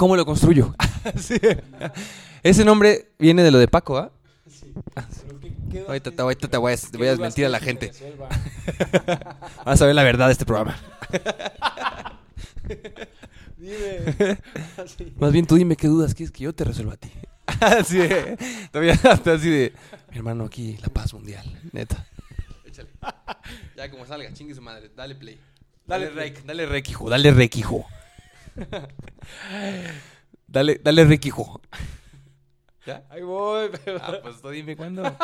¿Cómo lo construyo? Sí. Ese nombre viene de lo de Paco, ¿ah? Ahorita, te- ahorita te voy a, te voy a desmentir a la gente. Vas a ver la verdad de este programa. Dime. Más bien tú dime qué dudas quieres que yo te resuelva a ti. Así de, todavía hasta así de, mi hermano, aquí la paz mundial, neta. Échale. Ya como salga, chingue su madre, dale play. Dale, Dale rec, dale rec, hijo, dale rec, hijo. dale, dale rec, hijo. ¿Ya? Ahí voy, pero... Ah, pues tú dime cuándo. Nada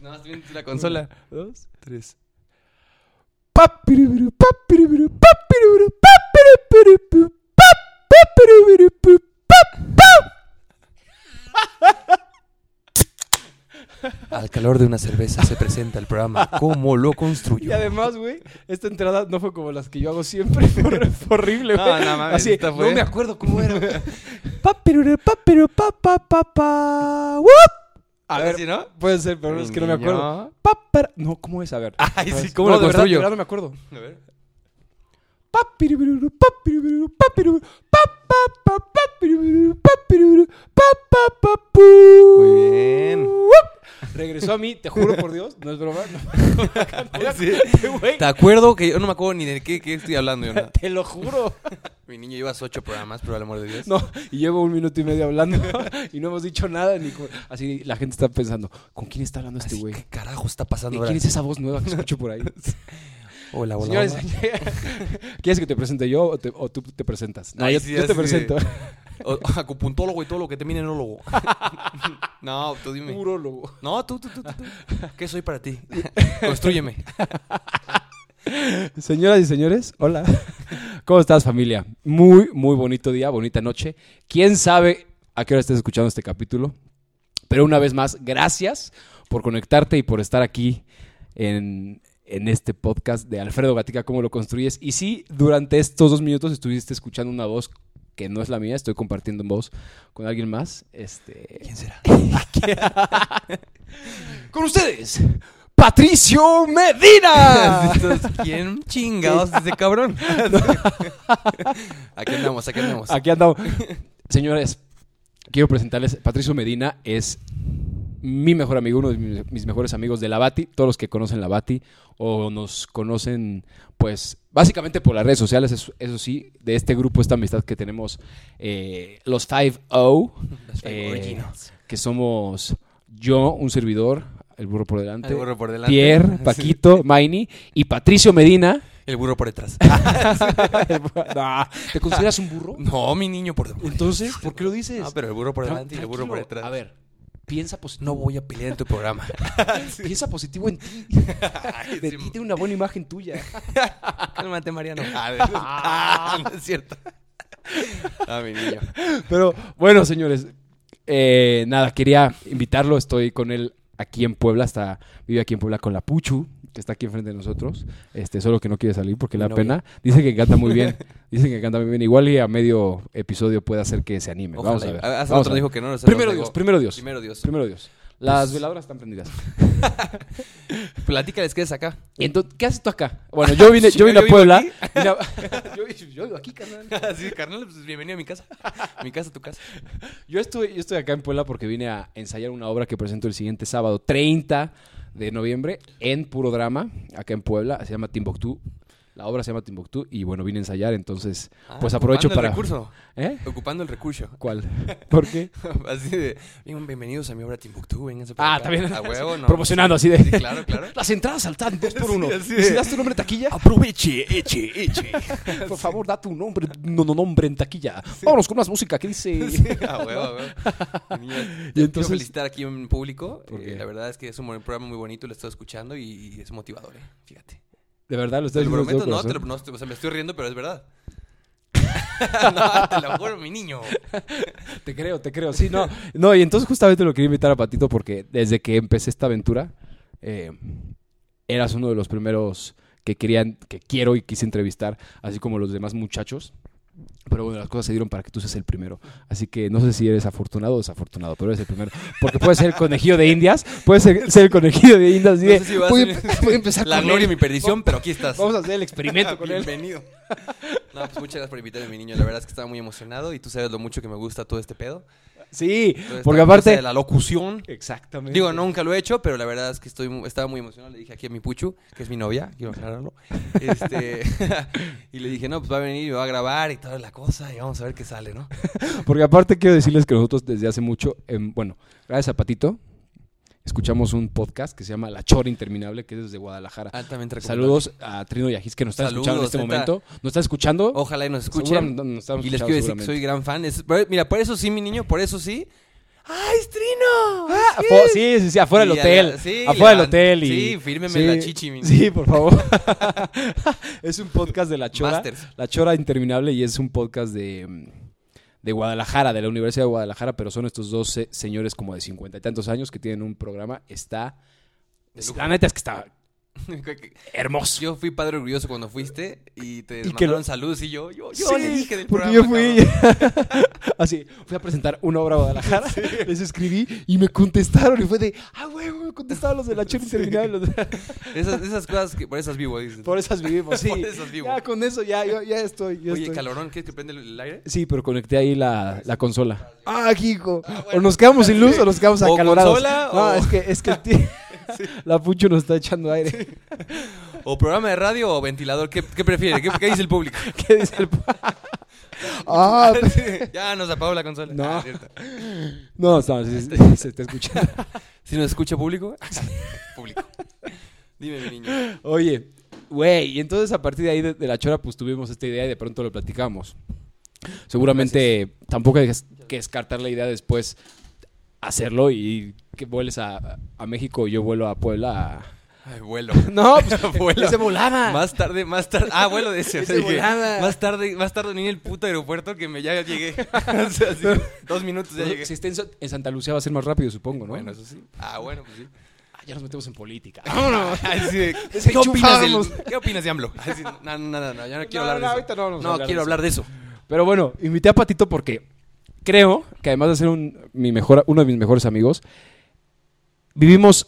más tienes la consola. Dos. Tres. Al calor de una cerveza se presenta el programa ¿Cómo lo Y construyo? además, güey, esta entrada no fue como las que yo hago siempre. Fue, horrible, güey. No, no mames, Así, esta fue- no me acuerdo cómo era. Papiru, papiru, pa, pa, pa, pa, ¡wup! A ver, ¿Sí, no? puede ser, pero es que no me acuerdo. No, ¿cómo es? A ver. Ay, sí. ¿cómo no, lo de verdad, construyo? de verdad no me acuerdo. A ver. Papiribiru, papiribiru, papiribiru, pa, pa, pa, papiribiru, papiribiru, pa, pa, pa, pu. Muy bien. Regresó a mí, te juro por Dios, no es broma. No, Sí. güey, Te acuerdo que yo no me acuerdo ni de qué, qué estoy hablando yo. ¿no? te lo juro. Mi niño llevas ocho programas, por el amor de Dios. No, y llevo un minuto y medio hablando y no hemos dicho nada. Ni con- Así la gente está pensando, ¿con quién está hablando este güey? ¿Qué carajo está pasando ¿Quién ahora? es esa voz nueva que escucho por ahí? Hola, hola, Señores, hola. ¿quieres que te presente yo o, te- o tú te presentas? No, Ay, yo, sí, yo te de- presento. O- acupuntólogo y todo lo que termine en ólogo. no, tú dime. Urólogo. No, tú, tú, tú, tú, tú. ¿Qué soy para ti? Construyeme. Señoras y señores, hola. ¿Cómo estás, familia? Muy, muy bonito día, bonita noche. ¿Quién sabe a qué hora estés escuchando este capítulo? Pero una vez más, gracias por conectarte y por estar aquí en, en este podcast de Alfredo Gatica, ¿Cómo lo construyes? Y sí, durante estos dos minutos estuviste escuchando una voz que no es la mía, estoy compartiendo en voz con alguien más. Este... ¿Quién será? Con ustedes, Patricio Medina. Entonces, ¿Quién chingados es ese cabrón? aquí andamos, aquí andamos. Aquí andamos. Señores, quiero presentarles. Patricio Medina es mi mejor amigo, uno de mis, mejores amigos de la Bati. Todos los que conocen la Bati o nos conocen, pues, básicamente por las redes sociales, eso, eso sí, de este grupo, esta amistad que tenemos, eh, los 5O, Los five eh, originals. que somos yo, un servidor, el burro por delante, El burro por delante. Pierre, Sí. Paquito, Maini y Patricio Medina. El burro por detrás. No, ¿Te consideras un burro? No, mi niño por detrás. Entonces, ¿por qué lo dices? No, pero el burro por delante y el burro por detrás. A ver, piensa positivo. No voy a pelear en tu programa. Piensa positivo en ti. De ti tiene una buena imagen tuya. Cálmate, Mariano. Ah, no es cierto. Ah, mi niño. Pero bueno, señores, eh, nada, quería invitarlo. Estoy con él aquí en Puebla, hasta vive aquí en Puebla con la Puchu, que está aquí enfrente de nosotros. Este, solo que no quiere salir porque le da pena. Dice que canta muy bien. Dice que canta muy bien. Igual y a medio episodio puede hacer que se anime. Vamos a ver. Ojalá. Hace Vamos rato a ver. dijo que no. no sé, Primero Dios, primero Dios. Primero Dios. Primero Dios. Las Pues- veladoras están prendidas. Platícales qué es acá. Entonces, ¿qué haces tú acá? Bueno, yo vine, yo Yo vine a Puebla. aquí. Vine a- yo, yo vivo aquí, carnal. sí, carnal, pues bienvenido a mi casa. Mi casa, tu casa. Yo estoy, yo estoy acá en Puebla porque vine a ensayar una obra que presento el siguiente sábado, 30 de noviembre, en Puro Drama, acá en Puebla. Se llama Timbuktu. La obra se llama Timbuktu y bueno, vine a ensayar, entonces pues Ah, aprovecho ocupando para... El recurso. ¿Eh? Ocupando el recurso. ¿Cuál? ¿Por qué? Así de, "Bien- bienvenidos a mi obra Timbuktu, vénganse por Ah, acá". también. A huevo, ¿no? Promocionando así de... Sí, claro, claro. Las entradas saltan dos por uno. Sí, así ¿Y de- si das tu nombre en taquilla? Aproveche, eche, eche. Por favor, da tu nombre, no, no, nombre en taquilla. Vámonos con más música que dice... Sí, a huevo, a huevo. Y quiero entonces- felicitar aquí en público. ¿Por Eh, la verdad es que es un programa muy bonito, lo estoy escuchando y, y es motivador, eh. Fíjate. De verdad, lo Te estoy lo diciendo de prometo, todo no, te lo, no, te- o sea, me estoy riendo, pero es verdad. no, te lo juro, mi niño. Te creo, te creo. Sí, no. No, y entonces justamente lo quería invitar a Patito porque desde que empecé esta aventura, eh, eras uno de los primeros que querían, que quiero y quise entrevistar, así como los demás muchachos. Pero bueno, las cosas se dieron para que tú seas el primero. Así que no sé si eres afortunado o desafortunado, pero eres el primero. Porque puedes ser el conejillo de indias, puedes ser, ser el conejillo de indias. así No de, sé si va a voy, ser voy a empezar La con gloria y mi perdición, pero aquí estás. Vamos a hacer el experimento con él. Bienvenido. No, pues muchas gracias por invitarme, mi niño. La verdad es que estaba muy emocionado y tú sabes lo mucho que me gusta todo este pedo. Sí, porque aparte... de la locución. Exactamente. Digo, nunca lo he hecho, pero la verdad es que estoy estaba muy emocionado. Le dije aquí a mi Puchu, que es mi novia, quiero aclararlo. Este, y le dije, no, pues va a venir y va a grabar y toda la cosa y vamos a ver qué sale, ¿no? Porque aparte quiero decirles que nosotros desde hace mucho, em, bueno, gracias a Patito, escuchamos un podcast que se llama La Chora Interminable, que es desde Guadalajara. Altamente recomendable. Saludos a Trino y a Gis que nos están Saludos, escuchando en este momento. ¿Nos están escuchando? Ojalá y nos escuchen. Seguramente nos están Y les quiero decir que soy gran fan. Es- mira, por eso sí, mi niño, por eso sí. ¡Ay, es Trino! Ah, sí, sí, sí, afuera del hotel. sí, afuera del hotel. Y, sí, fírmeme la chichi, mi Sí, por favor. es un podcast de La Chora. Masters. La Chora Interminable y es un podcast de, mm, de Guadalajara, de la Universidad de Guadalajara, pero son estos dos se- señores como de cincuenta y tantos años que tienen un programa. Está... La neta es que está hermoso. Yo fui padre orgulloso cuando fuiste y te Y que mandaron lo- saludos y yo, yo, yo Sí, le dije del porque programa, yo fui así, fui a presentar una obra a Guadalajara, les escribí y me contestaron y fue de, ah, huevo, me contestaron los de la Chora Interminable. de- Esas, esas cosas que por esas vivo, dices. Por esas vivimos, sí. Por esas vivo. Ya con eso, ya, yo- ya estoy, ya Oye, estoy. calorón, ¿quieres que prende el aire? Sí, pero conecté ahí la, la consola. Ah, hijo. O nos quedamos sin luz o nos quedamos O acalorados. consola, no, o- es que, es que el tío- la Pucho nos está echando aire. ¿O programa de radio o ventilador? ¿Qué, qué prefiere? ¿Qué, qué dice el público? ¿Qué dice el Ah, ya nos apagó la consola. No. Ah, no, no, sí, sí, se está escuchando. ¿Si nos escucha público? público. Dime, mi niño. Oye, güey, y entonces a partir de ahí de, de la chora, pues tuvimos esta idea y de pronto lo platicamos. Seguramente tampoco hay que descartar la idea después hacerlo y que vueles a, a México y yo vuelo a Puebla. a- Ay, vuelo. No, pues Vuelo. ese volaba. Más tarde, más tarde. Ah, vuelo de ese. Ese volaba. más tarde, más tarde ni en el puto aeropuerto que me ya llegué. o sea, así, dos minutos ya llegué. Si está en, Sa- en Santa Lucía va a ser más rápido, supongo, ¿no? Bueno, eso sí. Ah, bueno, pues sí. Ah, ya nos metemos en política. Así de, Ese ¿qué, opinas del. ¿Qué opinas de AMLO? Así, no, no, no, no, ya no quiero No, hablar no, de ahorita eso. no vamos a No, hablar quiero de hablar de eso. Pero bueno, invité a Patito porque creo que además de ser un, mi mejor, uno de mis mejores amigos, vivimos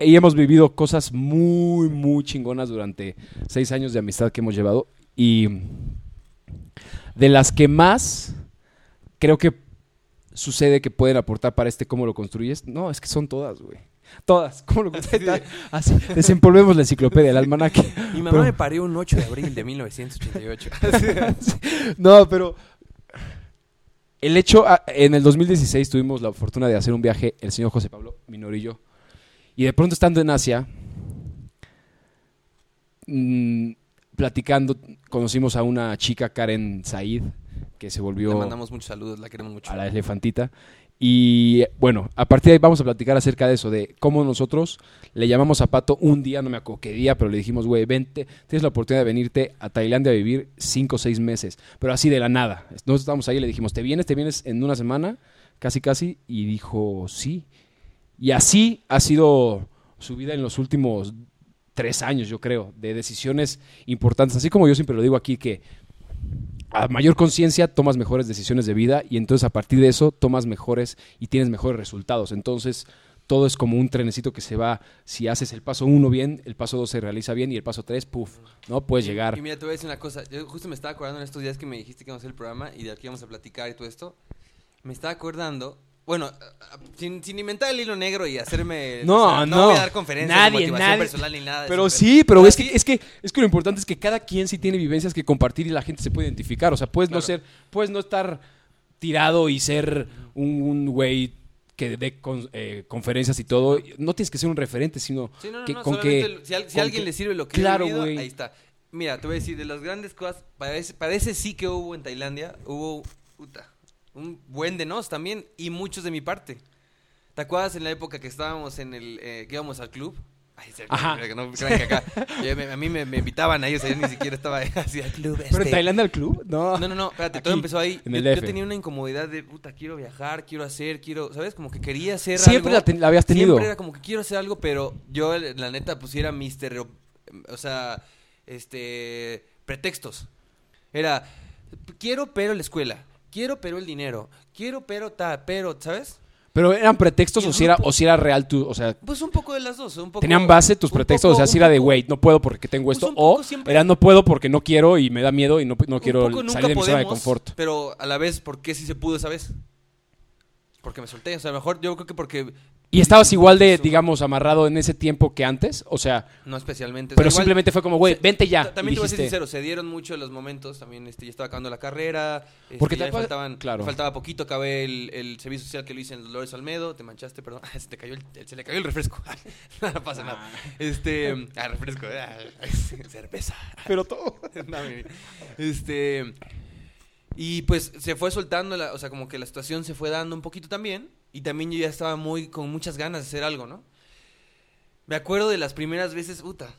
y hemos vivido cosas muy, muy chingonas durante seis años de amistad que hemos llevado. Y de las que más creo que sucede que pueden aportar para este cómo lo construyes, no, es que son todas, güey. Todas, ¿cómo lo construyes? Así, desempolvemos la enciclopedia, el almanaque. Mi mamá Pero- me parió un 8 de abril de 1988. No, pero el hecho, ah, en el 2016 tuvimos la fortuna de hacer un viaje, el señor José Pablo Minor y yo, y de pronto estando en Asia, mm, platicando, conocimos a una chica, Karen Said, que se Le volvió mandamos muchos saludos, la queremos mucho. a la elefantita. Y bueno, a partir de ahí vamos a platicar acerca de eso, de cómo nosotros le llamamos a Pato un día, no me acuerdo qué día, pero le dijimos, güey, vente, tienes la oportunidad de venirte a Tailandia a vivir cinco o seis meses, pero así de la nada. Nosotros estábamos ahí y le dijimos, ¿te vienes? ¿Te vienes en una semana? Casi, casi. Y dijo, sí. Y así ha sido su vida en los últimos tres años, yo creo, de decisiones importantes. Así como yo siempre lo digo aquí, que a mayor conciencia tomas mejores decisiones de vida y entonces a partir de eso tomas mejores y tienes mejores resultados. Entonces todo es como un trenecito que se va, si haces el paso uno bien, el paso dos se realiza bien y el paso tres, puff, ¿no? Puedes Y- llegar. Y mira, te voy a decir una cosa. Yo justo me estaba acordando en estos días que me dijiste que íbamos a hacer el programa y de aquí íbamos a platicar y todo esto. Me estaba acordando. Bueno, a- a- sin, sin inventar el hilo negro y hacerme. No, o sea, no. voy a dar conferencias Nadie, de motivación nadie. personal ni nada. de Pero eso, sí, pero pero es que, es que es que lo importante es que cada quien sí tiene vivencias que compartir y la gente se puede identificar. O sea, puedes no ser, puedes no estar tirado y ser un güey que dé con- eh, conferencias y todo. No tienes que ser un referente, sino Sí, no, no, que no, con que si, a alguien que- le sirve lo que Claro, he vivido, ahí está. Mira, te voy a decir, de las grandes cosas, parece, parece sí que hubo en Tailandia, hubo puta, un buen de nos también y muchos de mi parte. ¿Te acuerdas en la época que estábamos en el, eh, que íbamos al club? Ay, se- Ajá. no crean que acá. yo me- a mí me, me invitaban a ellos, yo ni siquiera estaba así al club. Pero en este. Tailandia el club, no. No, no, no, espérate, Aquí, todo empezó ahí. yo, tenía una incomodidad de, puta, quiero viajar, quiero hacer, quiero, ¿sabes? Como que quería hacer Siempre algo. la, ten- la habías tenido. Siempre era como que quiero hacer algo, pero yo, la neta, pusiera mis terreo- O sea, este. Pretextos. Era. Quiero, pero la escuela. Quiero, pero el dinero. Quiero, pero ta, pero, ¿sabes? Pero eran pretextos o si era, o si era real tu, o sea, Pues un poco de las dos. Un poco, tenían base tus pretextos, poco- o sea, si era de wait, no puedo porque tengo Pues esto, o siempre- era no puedo porque no quiero y me da miedo y no, no quiero salir nunca de mi zona de confort. Pero a la vez, ¿por qué sí se pudo esa vez? Porque me solté. O sea, a lo mejor yo creo que porque. ¿Y estabas igual de, digamos, amarrado en ese tiempo que antes? O sea, No especialmente. O sea, pero igual- simplemente fue como, güey, vente ya. También te voy a ser sincero, se dieron mucho los momentos. También este, ya estaba acabando la carrera. este, Porque ya te me faltaban, claro. me faltaba poquito. Acabé el, el servicio social que lo hice en Dolores Almedo. Te manchaste, perdón. Se te cayó el, se le cayó el refresco. no pasa nada. Este. Ah, refresco. ah, cerveza. Pero todo. No, este. Y pues se fue soltando, la, o sea, como que la situación se fue dando un poquito también. Y también yo ya estaba muy, con muchas ganas de hacer algo, ¿no? Me acuerdo de las primeras veces, puta.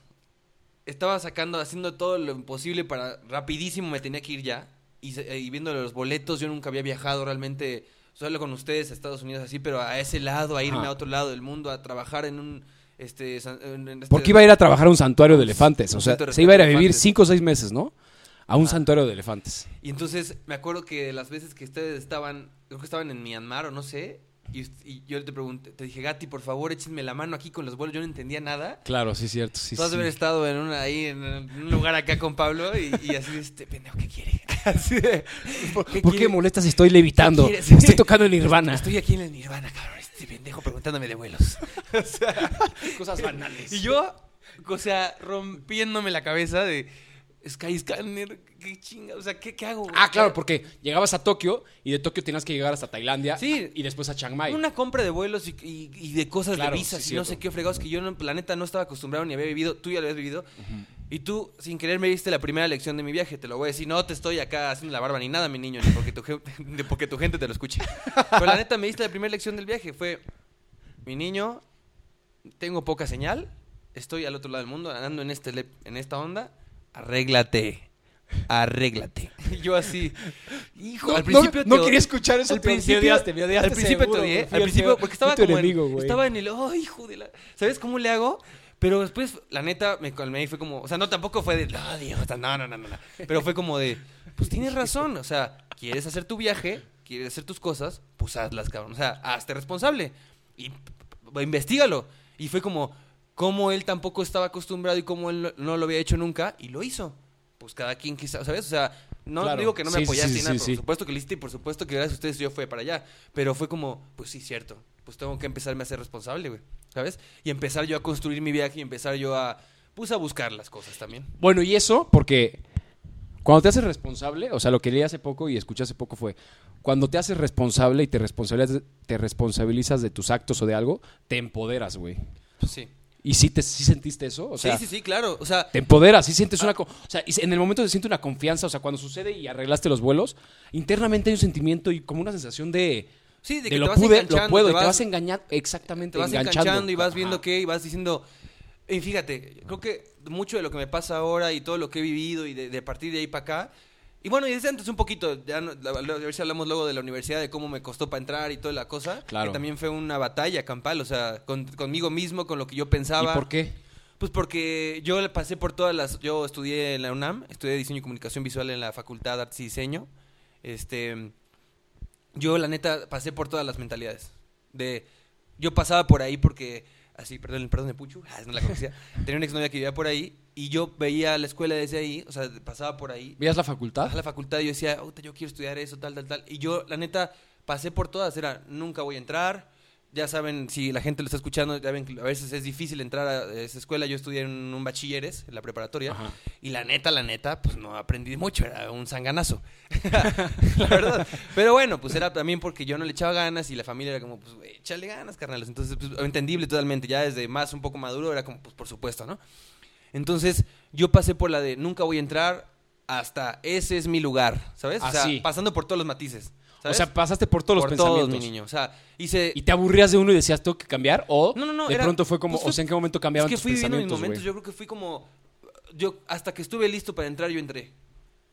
Estaba sacando, haciendo todo lo imposible para, rapidísimo me tenía que ir ya. Y, se- y viendo los boletos, yo nunca había viajado realmente, solo con ustedes a Estados Unidos así, pero a ese lado, a irme Ajá. a otro lado del mundo, a trabajar en un, este, en- este- Porque iba a ir a trabajar a un santuario de elefantes. O sea, se iba a ir a vivir cinco o seis meses, ¿no? A un Ah. santuario de elefantes. Y entonces me acuerdo que las veces que ustedes estaban, creo que estaban en Myanmar o no sé, y, y yo te pregunté, te dije, Gati, por favor, échenme la mano aquí con los vuelos, yo no entendía nada. Claro, sí, cierto. Sí, Tú has de haber estado en una, ahí en un lugar acá con Pablo y, y así de este pendejo, ¿qué quiere? Así de, ¿Por ¿qué por qué molestas si estoy levitando? Estoy tocando en Nirvana. Estoy aquí en el Nirvana, cabrón, este pendejo preguntándome de vuelos. O sea, Cosas banales. y yo, o sea, rompiéndome la cabeza de Skyscanner, qué chinga, o sea, ¿qué, qué hago? Ah, claro, porque llegabas a Tokio y de Tokio tenías que llegar hasta Tailandia Sí. y después a Chiang Mai. Una compra de vuelos y, y- y de cosas Claro, de visas sí, y no sé qué fregados que yo, no, la neta, no estaba acostumbrado ni había vivido. Tú ya lo habías vivido. Y tú, sin querer, me diste la primera lección de mi viaje. Te lo voy a decir. No te estoy acá haciendo la barba ni nada, mi niño, ni porque tu, ni porque tu gente te lo escuche. Pero la neta, me diste la primera lección del viaje. Fue, mi niño, tengo poca señal. Estoy al otro lado del mundo, andando en, este, en esta onda. Arréglate. Arréglate. Yo así, hijo, No, al principio no, te- no quería escuchar eso. al principio, te odiaste, me odiaste al principio seguro, te odié, al principio porque estaba como en- enemigo, estaba en el, oh, hijo de la, ¿sabes cómo le hago? Pero después, la neta, me calmé y fue como, o sea, no, tampoco fue de, no, Dios, no, no, no, no. Pero fue como de, pues tienes razón, o sea, quieres hacer tu viaje, quieres hacer tus cosas, pues hazlas, cabrón. O sea, hazte responsable y p- p- investigalo. Y fue como, como él tampoco estaba acostumbrado y como él no, lo había hecho nunca y lo hizo. Pues cada quien quizá, ¿sabes? O sea, no Claro. digo que no me Sí, sí, apoyaste sí, ni nada, sí, por sí. supuesto que lo hiciste y por supuesto que gracias a ustedes yo fui para allá. Pero fue como, pues sí, cierto, pues tengo que empezarme a ser responsable, güey, ¿sabes? Y empezar yo a construir mi viaje y empezar yo a, pues a buscar las cosas también. Bueno, y eso porque cuando te haces responsable, o sea, lo que leí hace poco y escuché hace poco fue, cuando te haces responsable y te responsabilizas, te responsabilizas de tus actos o de algo, te empoderas, güey. Sí. ¿Y sí, te, sí sentiste eso? O sea, sí, sí, sí, claro. O sea, te empoderas, sí sientes una... co- O sea, en el momento se siente una confianza, o sea, cuando sucede y arreglaste los vuelos, internamente hay un sentimiento y como una sensación de... sí, de, de que lo te vas pude, lo puedo, te y te vas- vas engañando, exactamente, te vas enganchando. enganchando y vas viendo Ajá. qué y vas diciendo y fíjate creo que mucho de lo que me pasa ahora y todo lo que he vivido y de, de partir de ahí para acá y bueno y desde antes un poquito ya no- a ver si hablamos luego de la universidad de cómo me costó para entrar y toda la cosa Claro. que también fue una batalla campal o sea con- conmigo mismo con lo que yo ¿Y pensaba por qué? pues porque yo le pasé por todas las yo estudié en la UNAM estudié diseño y comunicación visual en la facultad de artes y diseño este yo la neta pasé por todas las mentalidades de yo pasaba por ahí porque así perdón perdón de Puchu ah, no la conocía tenía una exnovia que vivía por ahí y yo veía la escuela desde ahí o sea pasaba por ahí. ¿Veías la facultad? a la facultad y yo decía "Puta, yo quiero estudiar eso tal tal tal y yo la neta pasé por todas era nunca voy a entrar ya saben, si la gente lo está escuchando, ya ven que a veces es difícil entrar a esa escuela. Yo estudié en un bachilleres, en la preparatoria, Ajá. y la neta, la neta, pues no aprendí mucho, era un sanganazo. la verdad. Pero bueno, pues era también porque yo no le echaba ganas y la familia era como, pues, échale ganas, carnales. Entonces, pues, entendible totalmente. Ya desde más un poco maduro era como, pues, por supuesto, ¿no? Entonces, yo pasé por la de nunca voy a entrar hasta ese es mi lugar, ¿sabes? O sea, pasando por todos los matices. ¿Sabes? O sea, pasaste por todos por los todos, pensamientos. mi niño. O sea, hice... ¿Y te aburrías de uno y decías, tengo que cambiar? ¿O No, no, no, de era- pronto fue como, pues fue- o sea, ¿en qué momento Es cambiaban que tus fui viviendo mis pensamientos, momentos. güey? Yo creo que fui como. Yo, hasta que estuve listo para entrar, yo entré.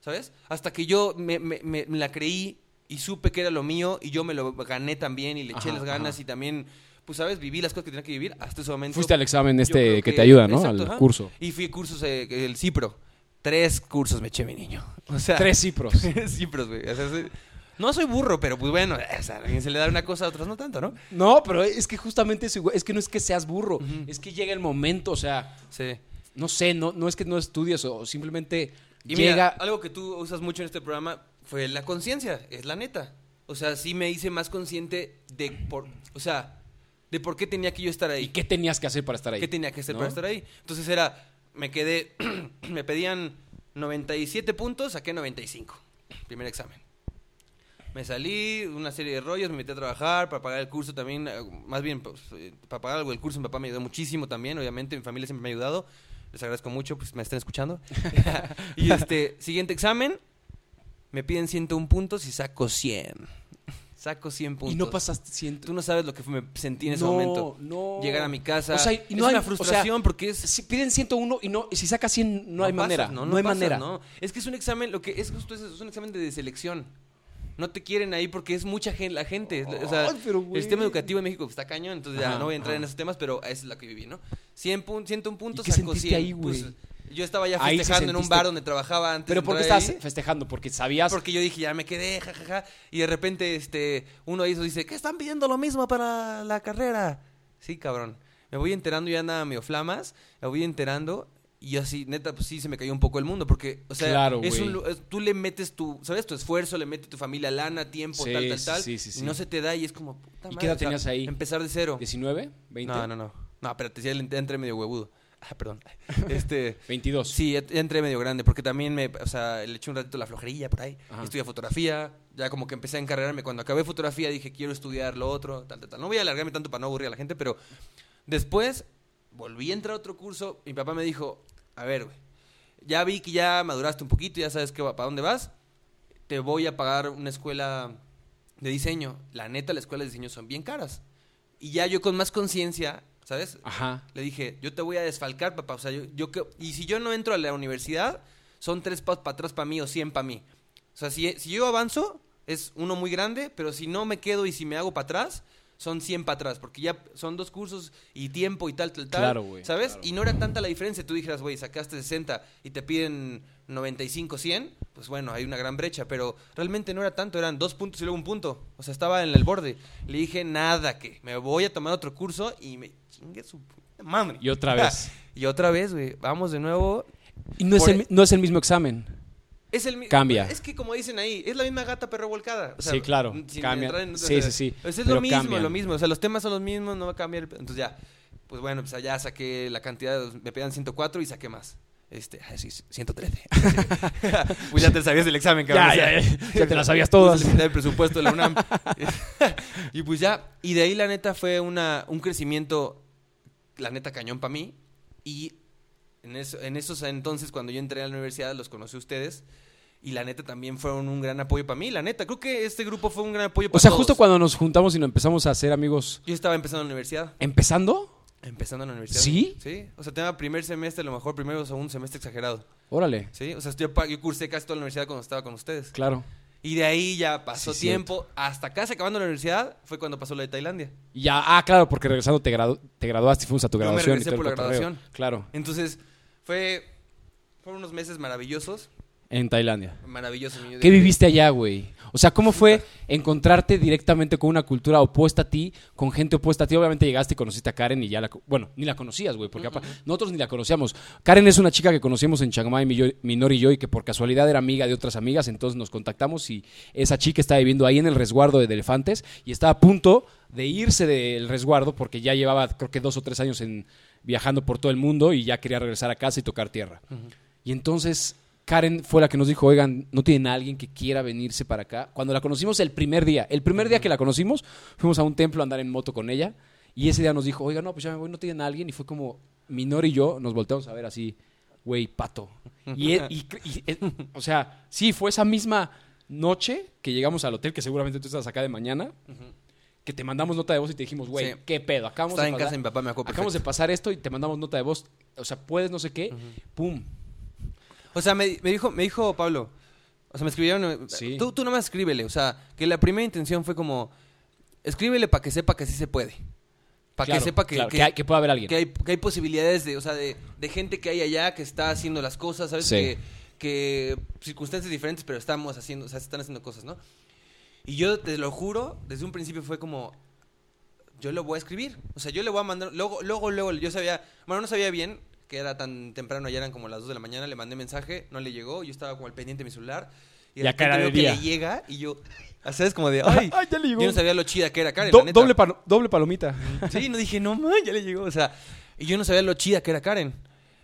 ¿Sabes? Hasta que yo me, me- me- me la creí y supe que era lo mío y yo me lo gané también y le eché Ajá, las ganas ajá. y también, pues, ¿sabes? Viví las cosas que tenía que vivir hasta ese momento. Fuiste al examen este que, te ayuda, ¿no? exacto, al ajá. curso. Y fui a cursos, eh, el CIPRO. Tres cursos me eché, mi niño. O sea, Tres cipros. Tres cipros, güey. O sea. No soy burro, pero pues bueno, a alguien se le da una cosa, a otros no tanto, ¿no? No, pero es que justamente eso, es que no es que seas burro, es que llega el momento, o sea, Sí. no sé, no, no es que no estudies o simplemente Y llega... mira, algo que tú usas mucho en este programa fue la conciencia, es la neta. O sea, sí me hice más consciente de por, o sea, de por qué tenía que yo estar ahí. ¿Y qué tenías que hacer para estar ahí? ¿Qué tenía que hacer ¿No? para estar ahí? Entonces era, me quedé, me pedían 97 puntos, saqué 95. Primer examen. Me salí, una serie de rollos, me metí a trabajar para pagar el curso también, eh, más bien pues, eh, para pagar algo del curso, mi papá me ayudó muchísimo también, obviamente, mi familia siempre me ha ayudado, les agradezco mucho, pues me estén escuchando. y este, siguiente examen, me piden 101 puntos y saco 100. Saco 100 puntos. Y no pasaste ciento... Tú no sabes lo que me sentí en ese No, momento. no. Llegar a mi casa. O sea, y no es hay- una o sea, frustración porque es. Si piden 101 y no si sacas 100 no, hay pasas, manera, no, hay pasas, manera. no. Es que es un examen, lo que es justo es un examen de selección. No te quieren ahí porque es mucha gente, la gente. O sea, el sistema educativo en México está cañón, entonces ya no voy a entrar ajá. en esos temas, pero es la que viví, ¿no? 100 pun 101 puntos, qué sacó sentiste 100. ahí, güey? Pues, yo estaba ya sí festejando en un bar donde trabajaba antes. Pero ¿por qué ahí. festejando? Porque sabías Porque yo dije, ya me quedé, jajaja. Y de repente, este, uno de esos dice, ¿qué están pidiendo lo mismo para la carrera? Sí, cabrón. Me voy enterando, ya andaba medio flamas, me voy enterando. Y yo así, neta, pues sí, se me cayó un poco el mundo. Porque, o sea, Claro, es un tú le metes tu, ¿sabes? Tu esfuerzo, le metes tu familia lana, tiempo, Sí, tal, tal, sí, tal. sí, sí, Y sí. no se te da y es como, puta ¿Y madre. qué edad sea, tenías ahí? Empezar de cero. 19, 20, No, no, no. No, espérate, ya entré medio huevudo. Ah, perdón. Este... 22. Sí, entré medio grande, porque también me, o sea, le eché un ratito la flojerilla por ahí. Ajá. Estudié fotografía, ya como que empecé a encargarme. Cuando acabé fotografía dije, quiero estudiar lo otro, tal, tal, tal. No voy a alargarme tanto para no aburrir a la gente, pero después volví a entrar a otro curso. Mi papá me dijo, a ver, güey, ya vi que ya maduraste un poquito, ya sabes que, va- para dónde vas. Te voy a pagar una escuela de diseño. La neta, las escuelas de diseño son bien caras. Y ya yo con más conciencia, ¿sabes? Ajá. Le dije, yo te voy a desfalcar, papá. O sea, yo, yo que- y si yo no entro a la universidad, son tres pasos para atrás para mí o cien para mí. O sea, si, si yo avanzo, es uno muy grande, pero si no me quedo y si me hago para atrás, son 100 para atrás, porque ya son dos cursos y tiempo y tal, tal, tal. Claro, güey, ¿Sabes? claro. Y no era tanta la diferencia. Tú dijeras, güey, sacaste 60 y te piden 95, 100, pues bueno, hay una gran brecha, pero realmente no era tanto, eran dos puntos y luego un punto. O sea, estaba en el borde. Le dije, nada, que me voy a tomar otro curso y me chingue su puta madre. Y otra vez. y otra vez, güey, vamos de nuevo. Y no es, el, no es el mismo examen. Es el Cambia. Es que como dicen ahí, es la misma gata perro volcada. O sea, Sí, claro, cambia. en- Sí, sí, sí, pues es pero lo mismo, cambian. lo mismo. O sea, los temas son los mismos, no va a cambiar. el- Entonces ya, pues bueno, pues allá saqué la cantidad, me pedían 104 y saqué más. Este, ah, sí, 113. pues ya te sabías del examen, cabrón. Ya, ya, ya. Ya te las sabías todas. la mitad del presupuesto de la UNAM. y pues ya, y de ahí la neta fue una, un crecimiento, la neta cañón para mí. Y en, eso, en esos entonces, cuando yo entré a la universidad, los conocí a ustedes. Y la neta también fueron un gran apoyo para mí. La neta, creo que este grupo fue un gran apoyo para O sea, todos. justo cuando nos juntamos y nos empezamos a hacer amigos, Yo estaba empezando la universidad. ¿empezando? Empezando en la universidad. ¿Sí? Sí. O sea, tenía primer semestre, a lo mejor primero o segundo semestre exagerado. Órale, Sí. O sea, yo, cursé casi toda la universidad cuando estaba con ustedes. claro. Y de ahí ya pasó Sí, tiempo. Hasta casi acabando la universidad fue cuando pasó la de Tailandia. Y Ya, ah, claro, porque regresando te, gradu- te graduaste y fuimos a tu Yo me graduación. y regresé el por la graduación. Claro, Entonces, fue. Fueron unos meses maravillosos. En Tailandia. Maravillosos. mi- ¿Qué viviste allá, güey? O sea, ¿cómo fue encontrarte directamente con una cultura opuesta a ti, con gente opuesta a ti? Obviamente llegaste y conociste a Karen y ya la... Bueno, ni la conocías, güey, porque apa- nosotros ni la conocíamos. Karen es una chica que conocimos en Chiang Mai, Minor y yo, y que por casualidad era amiga de otras amigas, entonces nos contactamos y esa chica estaba viviendo ahí en el resguardo de elefantes y estaba a punto de irse del resguardo porque ya llevaba, creo que dos o tres años en, viajando por todo el mundo y ya quería regresar a casa y tocar tierra. Y entonces Karen fue la que nos dijo, oigan, ¿no tienen a alguien que quiera venirse para acá? Cuando la conocimos el primer día, el primer día que la conocimos, fuimos a un templo a andar en moto con ella y ese día nos dijo, oigan, no, pues ya me voy, ¿no tienen a alguien? Y fue como, Minor y yo nos volteamos a ver así, güey, pato. Y, e- y- y- e- o sea, sí, fue esa misma noche que llegamos al hotel, que seguramente tú estás acá de mañana, que te mandamos nota de voz y te dijimos, güey, Sí. ¿qué pedo? Acabamos Estaba de en pasar- casa de mi papá, me acuerdo. Acabamos de pasar esto y te mandamos nota de voz. O sea, puedes no sé qué. Pum. O sea, me, me dijo, me dijo Pablo. O sea, me escribieron. eh, Sí. Tú, tú nomás escríbele. O sea, que la primera intención fue como. Escríbele para que sepa que sí se puede. Para Claro, que sepa que, claro, que, que hay- que pueda haber alguien. que hay, que hay posibilidades de, o sea, de, de gente que hay allá que está haciendo las cosas, ¿sabes? Sí. Que, que circunstancias diferentes, pero estamos haciendo, o sea, se están haciendo cosas, ¿no? Y yo te lo juro, desde un principio fue como, yo lo voy a escribir. O sea, yo le voy a mandar, luego, luego, luego, yo sabía, bueno, no sabía bien que era tan temprano, ya eran como las 2 de la mañana, le mandé mensaje, no le llegó, yo estaba como al pendiente de mi celular. Y de Y a repente cara de veo que día. le llega y yo, ¿sabes? Como de, ay, Ay, ya le llegó. yo no sabía lo chida que era Karen, Do- la neta. doble, palo- doble palomita. Sí, no dije, no, man, ya le llegó. O sea, y yo no sabía lo chida que era Karen.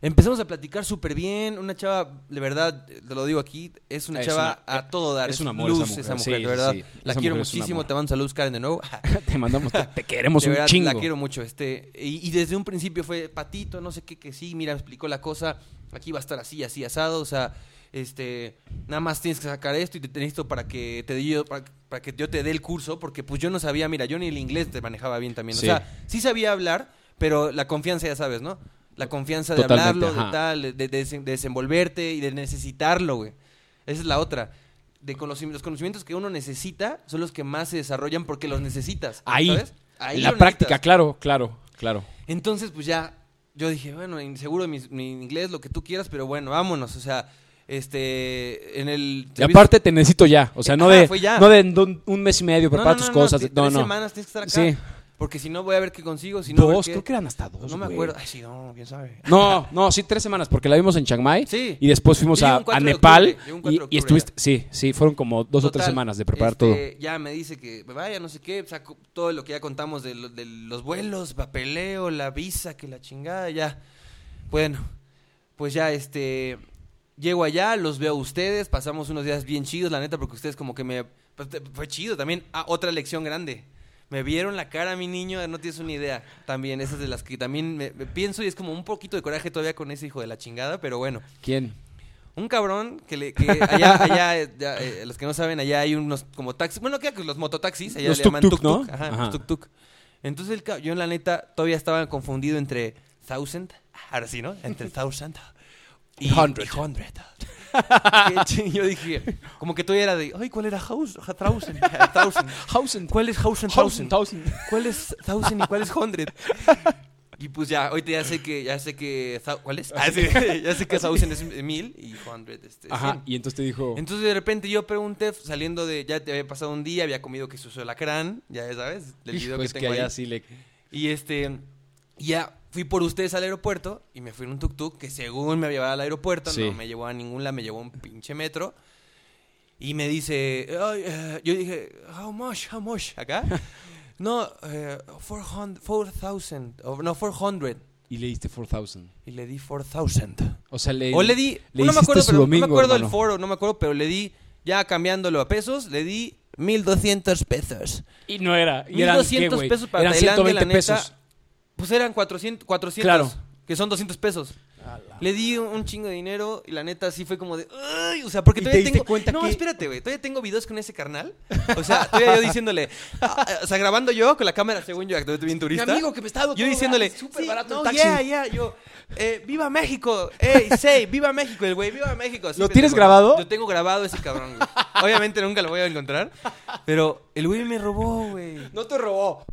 Empezamos a platicar súper bien. Una chava, de verdad, te lo digo aquí, es una Es chava una- a todo dar. es un amor luz esa mujer. Sí, de sí, verdad. sí. La Esa quiero mujer muchísimo. Te mando saludos, Karen, de nuevo. te mandamos, te, queremos de un verdad, chingo. la quiero mucho. Este, y, y desde un principio fue patito, no sé qué, que sí, mira, explicó la cosa. Aquí va a estar así, así, asado. O sea, este, nada más tienes que sacar esto y te necesito para que te dé para, para que yo te dé el curso, porque pues yo no sabía, mira, yo ni el inglés te manejaba bien también. Sí. O sea, sí sabía hablar, pero la confianza ya sabes, ¿no? La confianza de Totalmente, hablarlo, de tal, de, de- de desen- de desenvolverte y de necesitarlo, güey. Esa es la otra. De conocimientos, los conocimientos que uno necesita son los que más se desarrollan porque los necesitas. Ahí, ¿sabes? Ahí en la práctica, necesitas. claro, claro, claro. Entonces, pues ya, yo dije, bueno, en- seguro mi, mi inglés, lo que tú quieras, pero bueno, vámonos. O sea, este, en el... Y aparte te necesito ya, o sea, no de, no de un, un mes y medio prepara tus cosas. No, tres no. semanas tienes que estar acá. Sí. Porque si no, voy a ver qué consigo. Si no, Dos, qué- creo que eran hasta dos. No me güey. acuerdo. Ay, sí, no, quién sabe. No, no, sí, tres semanas, porque la vimos en Chiang Mai. Sí. Y después fuimos a, un 4 a de Nepal. octubre, llegué un 4 de y, estuviste. Sí, sí, fueron como dos o tres semanas de preparar este, todo. Ya me dice que me vaya, no sé qué, saco todo lo que ya contamos de, lo- de los vuelos, papeleo, la visa, que la chingada, ya. Bueno, pues ya este llego allá, los veo a ustedes, pasamos unos días bien chidos, la neta, porque ustedes como que me pues, fue chido también. Ah, otra lección grande. Me vieron la cara, mi niño, no tienes una idea. También, esas de las que también me, me pienso y es como un poquito de coraje todavía con ese hijo de la chingada, pero bueno. ¿Quién? Un cabrón que, le, que allá, allá ya, eh, los que no saben, allá hay unos como taxis, bueno, que los mototaxis, allá Los le llaman tuk-tuk, ¿no? ajá, Ajá. los tuk-tuk. Entonces el yo en la neta todavía estaba confundido entre thousand, ahora sí, ¿no? Entre thousand y Hundred. y hundred. Que yo dije, como que todavía era de, ay, ¿cuál era house? Thousand, thousand. Thousand. ¿Cuál es thousand, Thousand. ¿Cuál es thousand y cuál es hundred? Y pues ya, ahorita ya sé que, ya sé que, ¿cuál es? Ah, sí, ya sé que thousand es mil y hundred este, Ajá, cien. y entonces te dijo. Entonces de repente yo pregunté, saliendo de, ya te había pasado un día, había comido queso alacrán, ya sabes, del video pues que que tengo allá ahí. sí le. Y este, ya fui por ustedes al aeropuerto y me fui en un tuk-tuk que según me llevaba al aeropuerto, Sí. no me llevó a ningún lado, me llevó a un pinche metro. Y me dice, "Ay, eh", yo dije, how much, how much, acá. no, eh, 400, 4,000, o no, 400. Y le diste 4000. Y le di 4,000. O sea, le. O le di, le no me acuerdo, pero, no domingo, me acuerdo del foro, no me acuerdo, pero le di, ya cambiándolo a pesos, le di 1200 pesos. Y no era. Y eran, 1200 ¿qué, güey? pesos para Eran Tailandia, 120 la neta. pesos. Pues eran 400, 400 Claro. que son 200 pesos. Le di un, chingo de dinero y la neta sí fue como de, "Ay", o sea, porque ¿Y te todavía diste tengo cuenta No, que- espérate, güey, todavía tengo videos con ese carnal. O sea, todavía yo diciéndole, ah, o sea, grabando yo con la cámara según yo, actualmente bien turista. que me está dando Yo todo diciéndole, gratis, súper "Sí, barato no, el taxi. yeah, yeah", yo, eh, viva México, ey, say, viva México, el güey, viva México. así ¿Lo pendejo, tienes ¿no? grabado? Lo tengo grabado ese cabrón, güey. Obviamente nunca lo voy a encontrar, pero el güey me robó, güey. No te robó.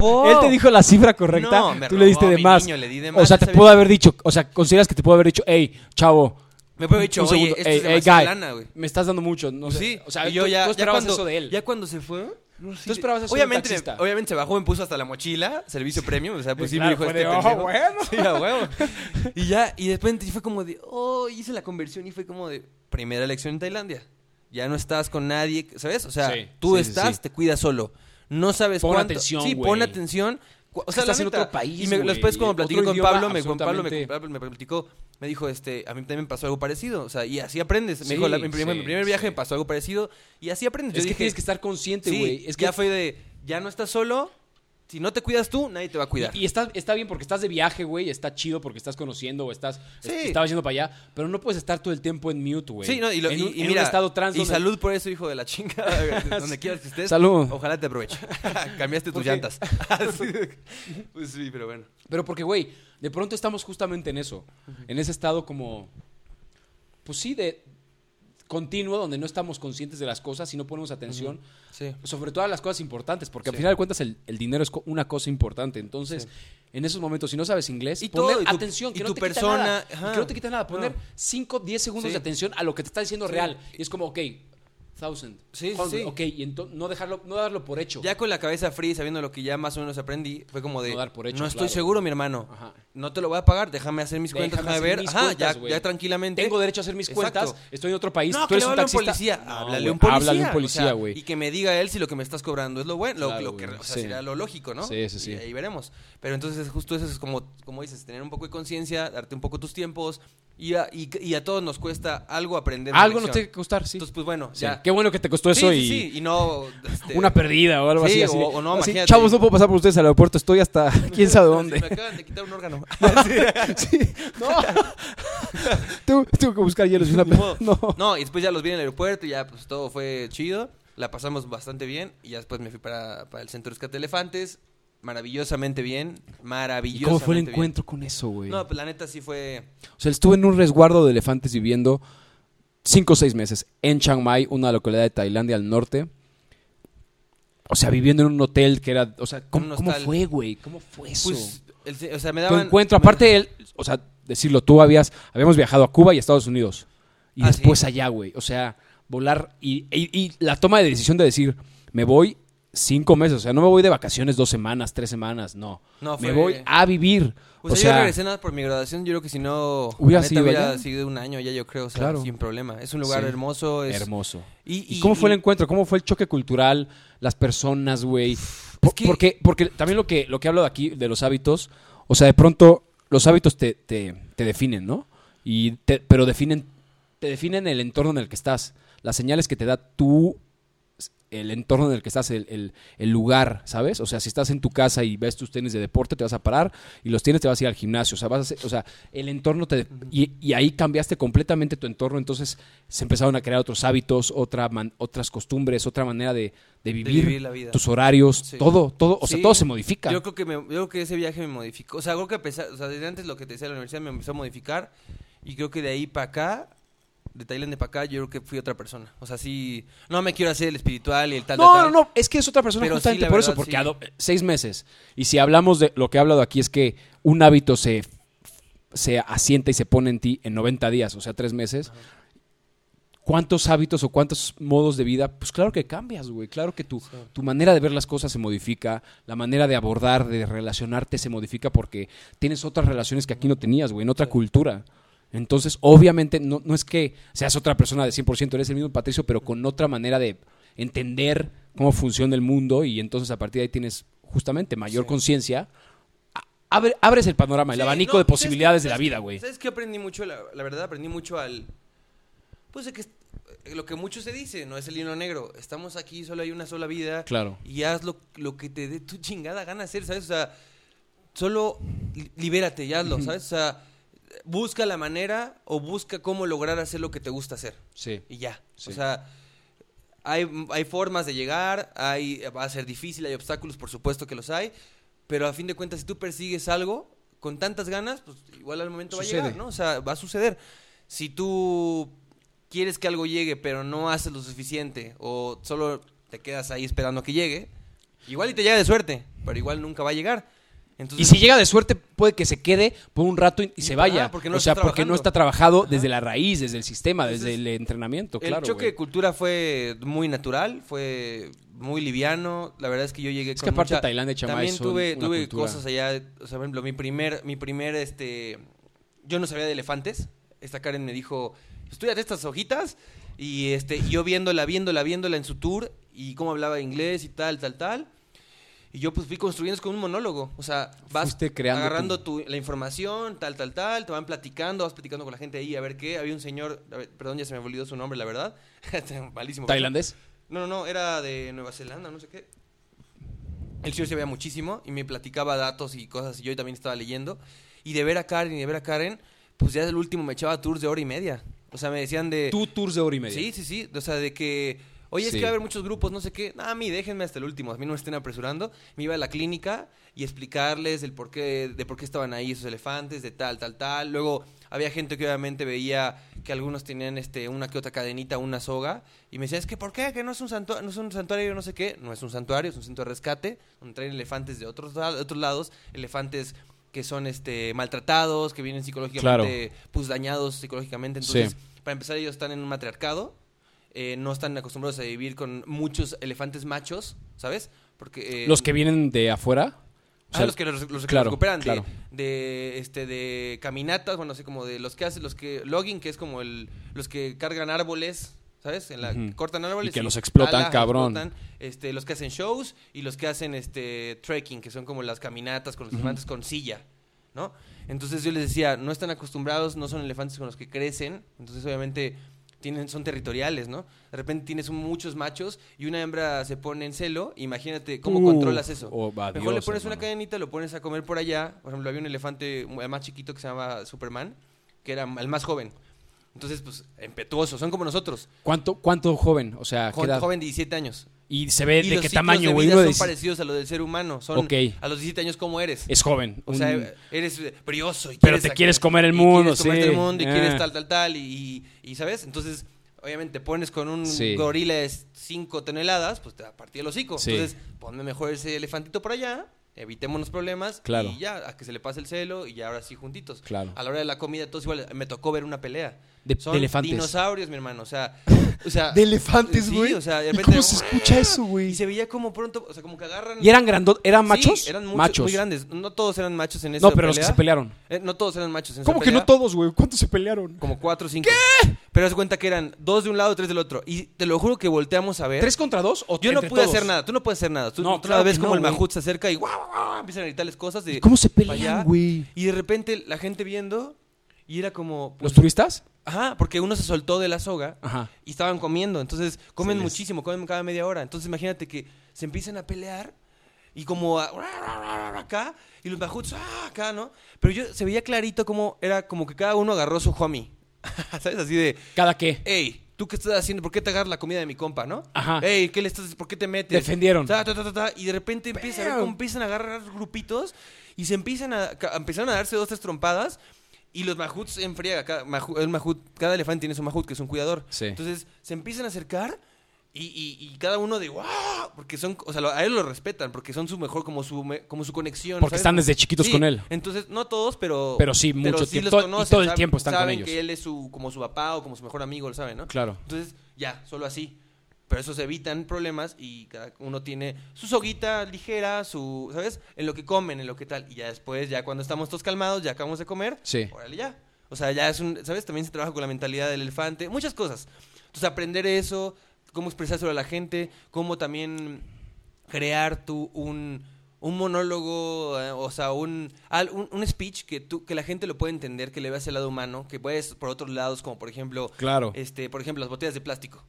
Él te dijo la cifra correcta. No, me tú le diste de mi más. niño, le di de O sea, te ¿sabes? pudo haber dicho. O sea, consideras que te pudo haber dicho, hey, chavo. Me puede haber dicho, un oye, segundo, esto ey, es ey, demasiada guy, lana, güey. Me estás dando mucho. No sé. sí, O sea, y yo tú, ya, tú ya esperabas cuando, eso de él. Ya cuando se fue, Tú esperabas eso de un obviamente, taxista. obviamente se bajó, me puso hasta la mochila, servicio premium, o sea, pues sí Claro, me dijo fue este de, "Oh, pendejo. bueno". Sí, a huevo. Y ya, y de repente fue como de, oh, hice la conversión y fue como de, primera elección en Tailandia. Ya no estás con nadie, ¿sabes? O sea, Sí, tú sí, sí, estás, sí. te cuidas solo. No sabes Pon cuánto. atención, Sí, pon atención. O sea, estás la en otro país, Y me, después cuando platiqué con Pablo, me, con Pablo, me, platicó, me dijo, este, a mí también me pasó algo parecido. O sea, y así aprendes. Me dijo, la- mi, primer, sí, mi primer viaje sí. me pasó algo parecido y así aprendes. Yo es que dije, tienes que estar consciente, güey. es que ya fue de, ya no estás solo. Si no te cuidas tú, nadie te va a cuidar. Y, y está, está bien porque estás de viaje, güey. Está chido porque estás conociendo o estás. Sí. Estabas yendo para allá. Pero no puedes estar todo el tiempo en mute, güey. Sí, no, y, lo- en y- un, y en mira, un estado trans. y donde- salud por eso, hijo de la chingada, donde quieras que estés. Salud. Ojalá te aproveche. Cambiaste tus llantas. Pues sí, pero bueno. Pero porque, güey, de pronto estamos justamente en eso. En ese estado como. Pues sí, de continuo, donde no estamos conscientes de las cosas y no ponemos atención. Sí. Sobre todo a las cosas importantes, porque Sí. al final de cuentas el, el dinero es co- una cosa importante. Sí. en esos momentos, si no sabes inglés, Y poner todo, y tu- atención, que y no tu te persona, quita nada. Que no te quita nada. Poner No. 5, 10 segundos de atención a lo que te está diciendo real. Y es como, ok, Thousand. Sí, sí, Hundred. sí. Ok, y entonces no dejarlo, no darlo por hecho. Ya con la cabeza fría, sabiendo lo que ya más o menos aprendí, fue como de, No dar por hecho, no estoy claro. seguro, mi hermano. Ajá. No te lo voy a pagar, déjame hacer mis cuentas, Déjame hacer ver. mis Ajá, cuentas, ya, ya tranquilamente. Tengo derecho a hacer mis Exacto. cuentas. Estoy en otro país. No, tú que eres un taxista. policía. No, háblale un policía. Háblale un o policía, sea, güey. y que me diga él si lo que me estás cobrando es lo bueno, lo, Claro, lo que güey, o sea, sí. sería lo lógico, ¿no? Sí, sí, sí. Y ahí veremos. Pero entonces justo eso es como, como dices, tener un poco de conciencia, darte un poco tus tiempos y a, y, y a todos nos cuesta algo aprender. Algo nos tiene que costar, sí. Entonces, pues bueno, Sí. ya. Qué bueno que te costó Sí, eso sí, y sí, y no este, una perdida o algo Sí, así. así o- de, o no, así, imagínate. Chavos, no puedo pasar por ustedes al aeropuerto. Estoy hasta quién sabe Me dónde. acaban de quitar un órgano. Sí, no. tengo, tengo que buscar hielos. y una modo. no. No, y después ya los vi en el aeropuerto y ya pues todo fue chido. La pasamos bastante bien y ya después me fui para, para el centro de rescate de elefantes. Maravillosamente bien. ¿Y Maravillosamente cómo fue el bien. encuentro con eso, güey? No, pues la neta sí fue... O sea, estuve en un resguardo de elefantes viviendo cinco o seis meses en Chiang Mai, una localidad de Tailandia al norte. O sea, viviendo en un hotel que era... O sea, ¿cómo, fue, güey? ¿Cómo fue eso? Pues, el- o sea, me tu daban... encuentro, me- aparte él, o sea, decirlo, tú habías, habíamos viajado a Cuba y a Estados Unidos. Y Ah, después sí. allá, güey. O sea, volar y, y- y la toma de decisión de decir, me voy cinco meses. O sea, no me voy de vacaciones dos semanas, tres semanas, no. No, me fue- voy a vivir. O sea, yo regresé nada por mi graduación. Yo creo que si no... ¿Hubiera neta, sido hubiera allá? sido un año ya, yo creo. O sea, Claro. sin problema. Es un lugar Sí. hermoso. Es, hermoso. Y, ¿Y, cómo fue el encuentro? ¿Cómo fue el choque cultural? Las personas, güey. Po- que- Porque, porque también lo que, lo que hablo de aquí, de los hábitos, o sea, de pronto los hábitos te, te, te definen, ¿no? Y te- pero definen, te definen el entorno en el que estás. Las señales que te da tú, el entorno en el que estás, el, el- el lugar, ¿sabes? O sea, si estás en tu casa y ves tus tenis de deporte, te vas a parar y los tienes te vas a ir al gimnasio. O sea, vas a hacer- o sea el entorno te... Y, y ahí cambiaste completamente tu entorno, entonces se empezaron a crear otros hábitos, otra man- otras costumbres, otra manera de, de vivir, vivir la vida. tus horarios, Sí. todo, todo, o sea, todo se modifica. Yo creo que me- yo creo que ese viaje me modificó. O sea, creo que a pesar, o sea, desde antes lo que te decía de la universidad me empezó a modificar y creo que de ahí para acá, de Tailandia para acá, yo creo que fui otra persona. O sea, sí, no me quiero hacer el espiritual y el tal. No, tal, no, no, es que es otra persona Pero justamente por eso, porque sí. seis meses. Y si hablamos de lo que he hablado aquí es que un hábito se, se asienta y se pone en ti en 90 días, o sea, tres meses. ¿Cuántos hábitos o cuántos modos de vida? Pues claro que cambias, güey. Claro que tu, tu manera de ver las cosas se modifica, la manera de abordar, de relacionarte se modifica porque tienes otras relaciones que aquí no tenías, güey, en otra cultura. Entonces, obviamente, no, no es que seas otra persona de 100%, eres el mismo Patricio, pero con otra manera de entender cómo funciona el mundo y entonces a partir de ahí tienes justamente mayor Sí. conciencia. Abre- abres el panorama, el Sí, abanico no, de ¿sabes posibilidades de la ¿Sabes vida, güey. ¿Sabes qué aprendí mucho? La, la verdad, aprendí mucho al... Pues de que est- lo que mucho se dice, no es el hilo negro. Estamos aquí, solo hay una sola vida. Claro. Y haz lo, lo que te dé tu chingada gana hacer, ¿sabes? O sea, solo li- libérate y hazlo, ¿sabes? O sea, busca la manera o busca cómo lograr hacer lo que te gusta hacer. Sí. Y ya. Sí. O sea, hay, hay formas de llegar, hay, va a ser difícil, hay obstáculos, por supuesto que los hay, pero a fin de cuentas, si tú persigues algo con tantas ganas, pues igual al momento va a llegar, ¿no? O sea, va a suceder. Si tú quieres que algo llegue, pero no haces lo suficiente, o solo te quedas ahí esperando a que llegue, igual y te llega de suerte, pero igual nunca va a llegar. Y si llega de suerte, puede que se quede por un rato y, y se vaya. porque no o sea, porque no está trabajado Ajá. desde la raíz, desde el sistema, desde el entrenamiento, el claro. choque de cultura fue muy natural, fue muy liviano. La verdad es que yo llegué Es con que aparte mucha- Tailandia y Chiang Mai También son tuve, una tuve cultura. cosas allá, o sea, por ejemplo, mi primer, mi primer, este, yo no sabía de elefantes. Esta Karen me dijo, estudiate estas hojitas y este, y yo viéndola, viéndola, viéndola en su tour y cómo hablaba inglés y tal, tal, tal. Y yo pues fui construyendo con un monólogo. O sea, vas creando agarrando tu, la información, tal, tal, tal, te van platicando, vas platicando con la gente ahí a ver qué. Había un señor, ver, perdón, ya se me olvidó su nombre, la verdad. Malísimo. ¿Tailandés? No, no, no, era de Nueva Zelanda, no sé qué. El señor se veía muchísimo y me platicaba datos y cosas y yo también estaba leyendo. Y de ver a Karen y de ver a Karen, pues ya el último me echaba tours de hora y media. O sea, me decían de... Tú tours de hora y media. Sí, sí, sí. O sea, de que... Oye, es que va a haber muchos grupos, no sé qué. Nada, a mí, déjenme hasta el último. A mí no me estén apresurando. Me iba a la clínica y explicarles el por qué, de por qué estaban ahí esos elefantes, de tal, tal, tal. Luego había gente que obviamente veía que algunos tenían este una que otra cadenita, una soga. Y me decía, es que ¿por qué? Que no es un santuario, no es un santuario, no sé qué. No es un santuario, es un centro de rescate, donde traen elefantes de otros, de otros lados, elefantes que son este maltratados, que vienen psicológicamente pues dañados psicológicamente. Entonces, Sí. para empezar, ellos están en un matriarcado. Eh, no están acostumbrados a vivir con muchos elefantes machos, ¿sabes? Porque eh, Los que vienen de afuera. o Ah, los que los, los que claro, recuperan de- claro. de, este de caminatas, bueno, así como de los que hacen los que logging, que es como el los que cargan árboles, ¿sabes? En la, Ujú. cortan árboles Y que los explotan, cabrón. explotan, este, los que hacen shows y los que hacen este trekking, que son como las caminatas con los elefantes con silla, ¿no? Entonces yo les decía, no están acostumbrados, no son elefantes con los que crecen, entonces obviamente tienen, son territoriales, ¿no? De repente tienes muchos machos y una hembra se pone en celo, imagínate cómo Uh, controlas eso. oh, Mejor le pones una cadenita, lo pones a comer por allá. Por ejemplo, había un elefante más chiquito que se llamaba Superman, que era el más joven. Entonces, pues, impetuoso, son como nosotros. ¿Cuánto, ¿Cuánto joven? O sea, ¿qué Joven, edad? joven de 17 años. Y se ve y de los qué tamaño, de güey. son de parecidos a los del ser humano. Son a los 17 años, ¿cómo eres? Es joven. o sea, eres brioso. Y Pero quieres te quieres comer el y mundo, quieres comerte sí. el mundo y Ah. quieres tal, tal, tal. Y, y- y, ¿sabes? Entonces, obviamente, pones con un Sí. gorila de 5 toneladas, pues te va a partir el hocico. Sí. Entonces, ponme mejor ese elefantito por allá, evitémonos problemas. Claro. Y ya, a que se le pase el celo y ya ahora sí juntitos. Claro. A la hora de la comida, todos igual. Me tocó ver una pelea. De- de Son elefantes. dinosaurios, mi hermano. O sea, o sea De elefantes, sí, güey. o sea, de ¿Y repente- cómo se escucha eso, güey? Y se veía como pronto, o sea, como que agarran. ¿Y eran grandotes? ¿Eran Sí, machos? eran muchos, machos. muy grandes. No todos eran machos en esa No, pero los que se pelearon. Eh, no todos eran machos en esa ¿Cómo que no todos, güey? ¿Cuántos se pelearon? Como cuatro o cinco. Pero haz cuenta que eran dos de un lado, tres del otro. Y te lo juro que volteamos a ver. ¿Tres contra dos? ¿O Yo no entre pude todos? hacer nada. Tú no puedes hacer nada. Tú, No, tú claro la ves que como no, el güey. Mahut se acerca y guau, guau, guau, empiezan a gritarles cosas. De, ¿Cómo se "Pa' allá". pelean, güey? Y de repente la gente viendo y era como... pues, ¿Los turistas? Ajá, porque uno se soltó de la soga Ajá. y estaban comiendo. Entonces, comen muchísimo, comen cada media hora. Entonces, imagínate que se empiezan a pelear y como a- acá y los bajuts ah, acá, ¿no? Pero yo se veía clarito como era como que cada uno agarró su homie. ¿Sabes? Así de, ¿Cada qué? hey, ¿tú qué estás haciendo? ¿Por qué te agarras la comida de mi compa, no? Ajá. Hey, ¿qué le estás ¿Por qué te metes? Defendieron. Ta, ta, ta, y de repente empieza a ver cómo empiezan a agarrar grupitos y se empiezan a ca- empezaron a darse dos tres trompadas y los mahuts en friega, cada, mahu- el mahut, cada elefante tiene su mahut que es un cuidador. Sí. Entonces se empiezan a acercar y, y- y cada uno de wow, porque son, o sea, a él lo respetan porque son su mejor como su como su conexión. Porque ¿sabes? están desde chiquitos Sí, con él. Entonces no todos, pero Pero sí, mucho sí tiempo. los Todo- y conocen, todo el saben- tiempo están con saben ellos. que él es su como su papá o como su mejor amigo, lo saben, ¿no? Claro. Entonces, ya, solo así. Pero eso se evitan problemas y cada uno tiene su soguita ligera, su, ¿sabes? En lo que comen, en lo que tal. Y ya después, ya cuando estamos todos calmados, ya acabamos de comer, Sí. órale ya. O sea, ya es un, ¿sabes? También se trabaja con la mentalidad del elefante, muchas cosas. Entonces, aprender eso, cómo expresárselo a la gente, cómo también crear tú un, un monólogo, eh, o sea, un, un, un speech que, tú, que la gente lo pueda entender, que le veas el lado humano, que puedes por otros lados, como por ejemplo, Claro. este, por ejemplo, las botellas de plástico.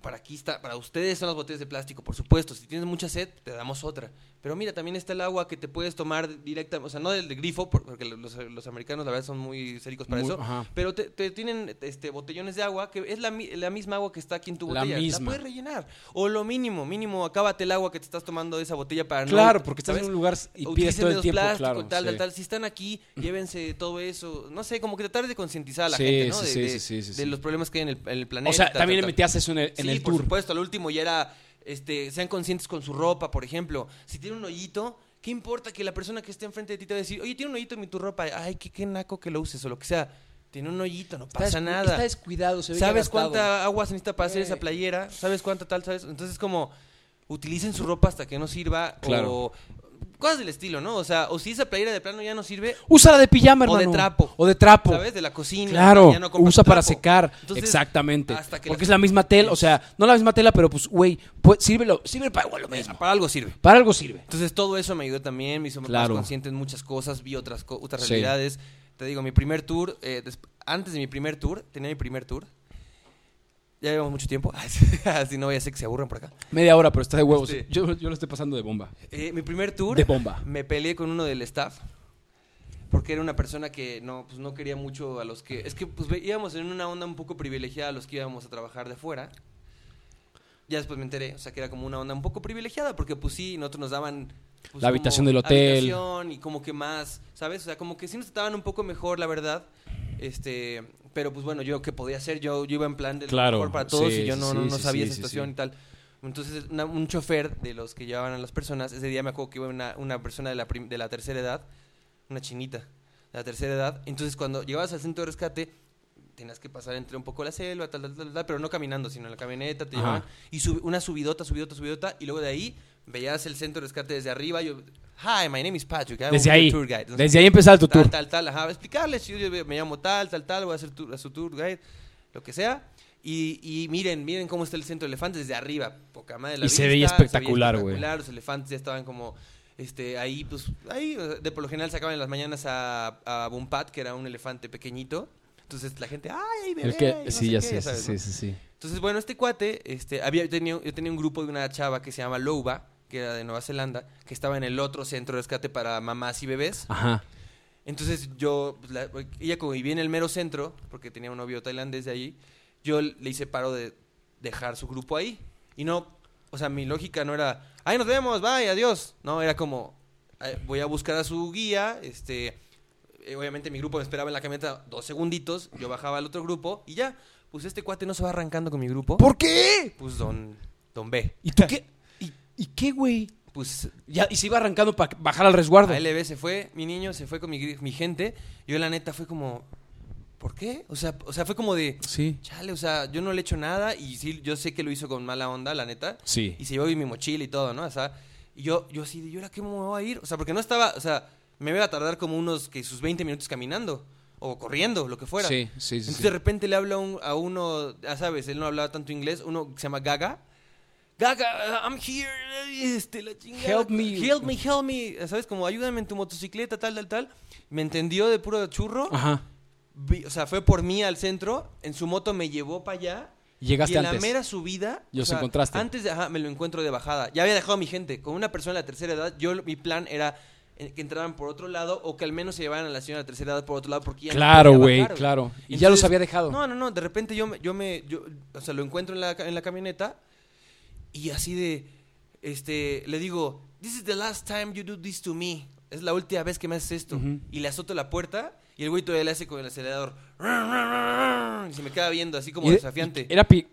Para aquí está, para ustedes son las botellas de plástico, por supuesto. Si tienes mucha sed, te damos otra. Pero mira, también está el agua que te puedes tomar directa, o sea, no del de grifo, por- porque los, los americanos la verdad son muy séricos para Muy- eso. ajá. Pero te, te tienen este botellones de agua que es la, la misma agua que está aquí en tu La botella. misma. puedes rellenar. O lo mínimo, mínimo, acábate el agua que te estás tomando de esa botella para no. Claro, porque estás ¿sabes? en un lugar y pides todo el tiempo, plástico, claro. tal, sí. tal, tal. Si están aquí, llévense todo eso. No sé, como que tratar de concientizar a la Sí, gente, ¿no? sí, de, sí, de- de los problemas que hay en el, en el planeta. O sea, tal, también tal, metías eso en el, en sí, el por tour. supuesto. Al último ya era, este, sean conscientes con su ropa, por ejemplo. Si tiene un hoyito, ¿qué importa que la persona que esté enfrente de ti te va a decir, oye, tiene un hoyito en tu ropa? Ay, qué, qué naco que lo uses o lo que sea. Tiene un hoyito, no pasa nada. Está descuidado, se ve ¿Sabes cuánta agua se necesita para hacer esa Güey. playera? ¿Sabes cuánta tal? ¿Sabes? Entonces, como, utilicen su ropa hasta que no sirva. Claro. O cosas del estilo, ¿no? O sea, o si esa playera de plano ya no sirve, Úsala de pijama, O de hermano. trapo. O de trapo. ¿sabes? De la cocina. Claro, ya no compras usa para secar. Entonces, Exactamente. hasta que Porque la- es la misma tela, o sea, no la misma tela, pero pues, güey, pues, sirve, lo- sirve para igual lo mismo. Para algo sirve. Para algo sirve. Entonces todo eso me ayudó también, me hizo Claro. más consciente en muchas cosas, vi otras, co- otras Sí. realidades. Te digo, mi primer tour, eh, antes de mi primer tour, tenía mi primer tour. Ya llevamos mucho tiempo, así no vaya a ser que se aburran por acá. Media hora, pero está de huevos. Sí. Yo, yo lo estoy pasando de bomba. Eh, mi primer tour, De bomba. me peleé con uno del staff. Porque era una persona que no, pues no quería mucho a los que... Es que pues íbamos en una onda un poco privilegiada a los que íbamos a trabajar de fuera. Ya después me enteré, o sea, que era como una onda un poco privilegiada, porque pues sí, nosotros nos daban... pues, La habitación del hotel. habitación y como que más, ¿sabes? O sea, como que sí nos trataban un poco mejor, la verdad. Este, pero pues bueno, yo qué podía hacer, yo, yo iba en plan de Claro, mejor para todos sí, y yo no, sí, no, no sabía esa situación y tal. Entonces, una- un chofer de los que llevaban a las personas, ese día me acuerdo que iba una, una persona de la, prim- de la tercera edad, una chinita de la tercera edad. Entonces, cuando llegabas al centro de rescate, tenías que pasar entre un poco la selva, tal, tal, tal, tal, pero no caminando, sino en la camioneta, te llevaban. Y sub- una subidota, subidota, subidota, y luego de ahí veías el centro de rescate desde arriba. Yo, hi, my name is Patrick. I will Desde ahí. tour guide". Sé, Desde ahí empezaba tu tal, tour. tal, tal, ajá, explicarles, yo, yo me llamo tal, tal, tal, voy a ser tu- a su tour guide, lo que sea. Y, y miren, miren cómo está el centro de elefantes desde arriba, poca madre la Y se vista, veía espectacular, güey. Los elefantes ya estaban como, este, ahí, pues, ahí, de por lo general sacaban en las mañanas a, a Bumpat, que era un elefante pequeñito. Entonces la gente, ay, ahí bebé, El que, no sí, ya qué", sé, sabes, sí, ¿no? sí, sí. Entonces, bueno, este cuate, este, había, yo, tenía, yo tenía un grupo de una chava que se llama Louba, que era de Nueva Zelanda, que estaba en el otro centro de rescate para mamás y bebés. Ajá. Entonces yo, pues, la- ella como vivía en el mero centro, porque tenía un novio tailandés de allí, yo le hice paro de dejar su grupo ahí. Y no, o sea, mi lógica no era, ahí nos vemos, bye, adiós. No, era como, voy a buscar a su guía, este, eh, obviamente mi grupo me esperaba en la camioneta dos segunditos, yo bajaba al otro grupo y ya, pues este cuate no se va arrancando con mi grupo. ¿Por qué? Pues don, don B. ¿Y tú qué? ¿Y, qué, güey? Pues Ya, y se iba arrancando para bajar al resguardo. A LB se fue, mi niño se fue con mi, mi gente. Yo la neta fue como, ¿por qué? O sea, o sea, fue como de, Sí. chale, o sea, yo no le he hecho nada y sí, yo sé que lo hizo con mala onda, la neta. Sí. Y se llevó mi mochila y todo, ¿no? O sea, y yo, yo así, de, ¿y ahora qué me voy a ir? O sea, porque no estaba, o sea, me iba a tardar como unos, que sus 20 minutos caminando o corriendo, lo que fuera. Sí, sí, sí. Entonces sí. de repente le habla a, un- a uno, ya sabes, él no hablaba tanto inglés, uno que se llama Gaga. Gaga, I'm here, este, la chingada. Help me. Help me, help me. ¿Sabes? Como ayúdame en tu motocicleta, tal, tal, tal. Me entendió de puro churro. Ajá. Vi- o sea, fue por mí al centro. En su moto me llevó para allá. Llegaste y en antes. la mera subida. Y o os sea, encontraste. Antes de, ajá, me lo encuentro de bajada. Ya había dejado a mi gente. Con una persona de la tercera edad, yo mi plan era eh, que entraran por otro lado o que al menos se llevaran a la señora de la tercera edad por otro lado porque ya no Claro, güey, bajar, claro. Y ya los había dejado. No, no, no. De repente yo me, yo me, yo, o sea, lo encuentro en la, en la camioneta y así de, este, le digo, this is the last time you do this to me. Es la última vez que me haces esto. Y le azoto la puerta y el güey todavía le hace con el acelerador. Y se me queda viendo así como Y- desafiante. Era pi-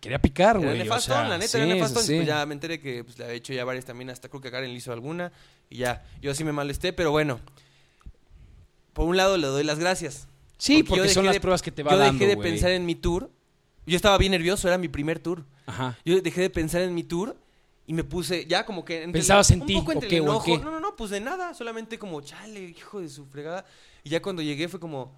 quería picar, Era güey. o nefastón, sea, la neta, sí, era nefastón. sí. Pues ya me enteré que pues, le había hecho ya varias también, hasta creo que Karen le hizo alguna. Y ya, yo sí me molesté, pero bueno. Por un lado le doy las gracias. Sí, yo porque son las de- pruebas que te va Yo dando, dejé de pensar en mi tour. Yo estaba bien nervioso, era mi primer tour. Ajá. Yo dejé de pensar en mi tour y me puse ya como que... entre ¿Pensabas el- en un ti, poco o entre qué, el enojo. qué? No, no, no, pues de nada. Solamente como, chale, hijo de su fregada. Y ya cuando llegué fue como,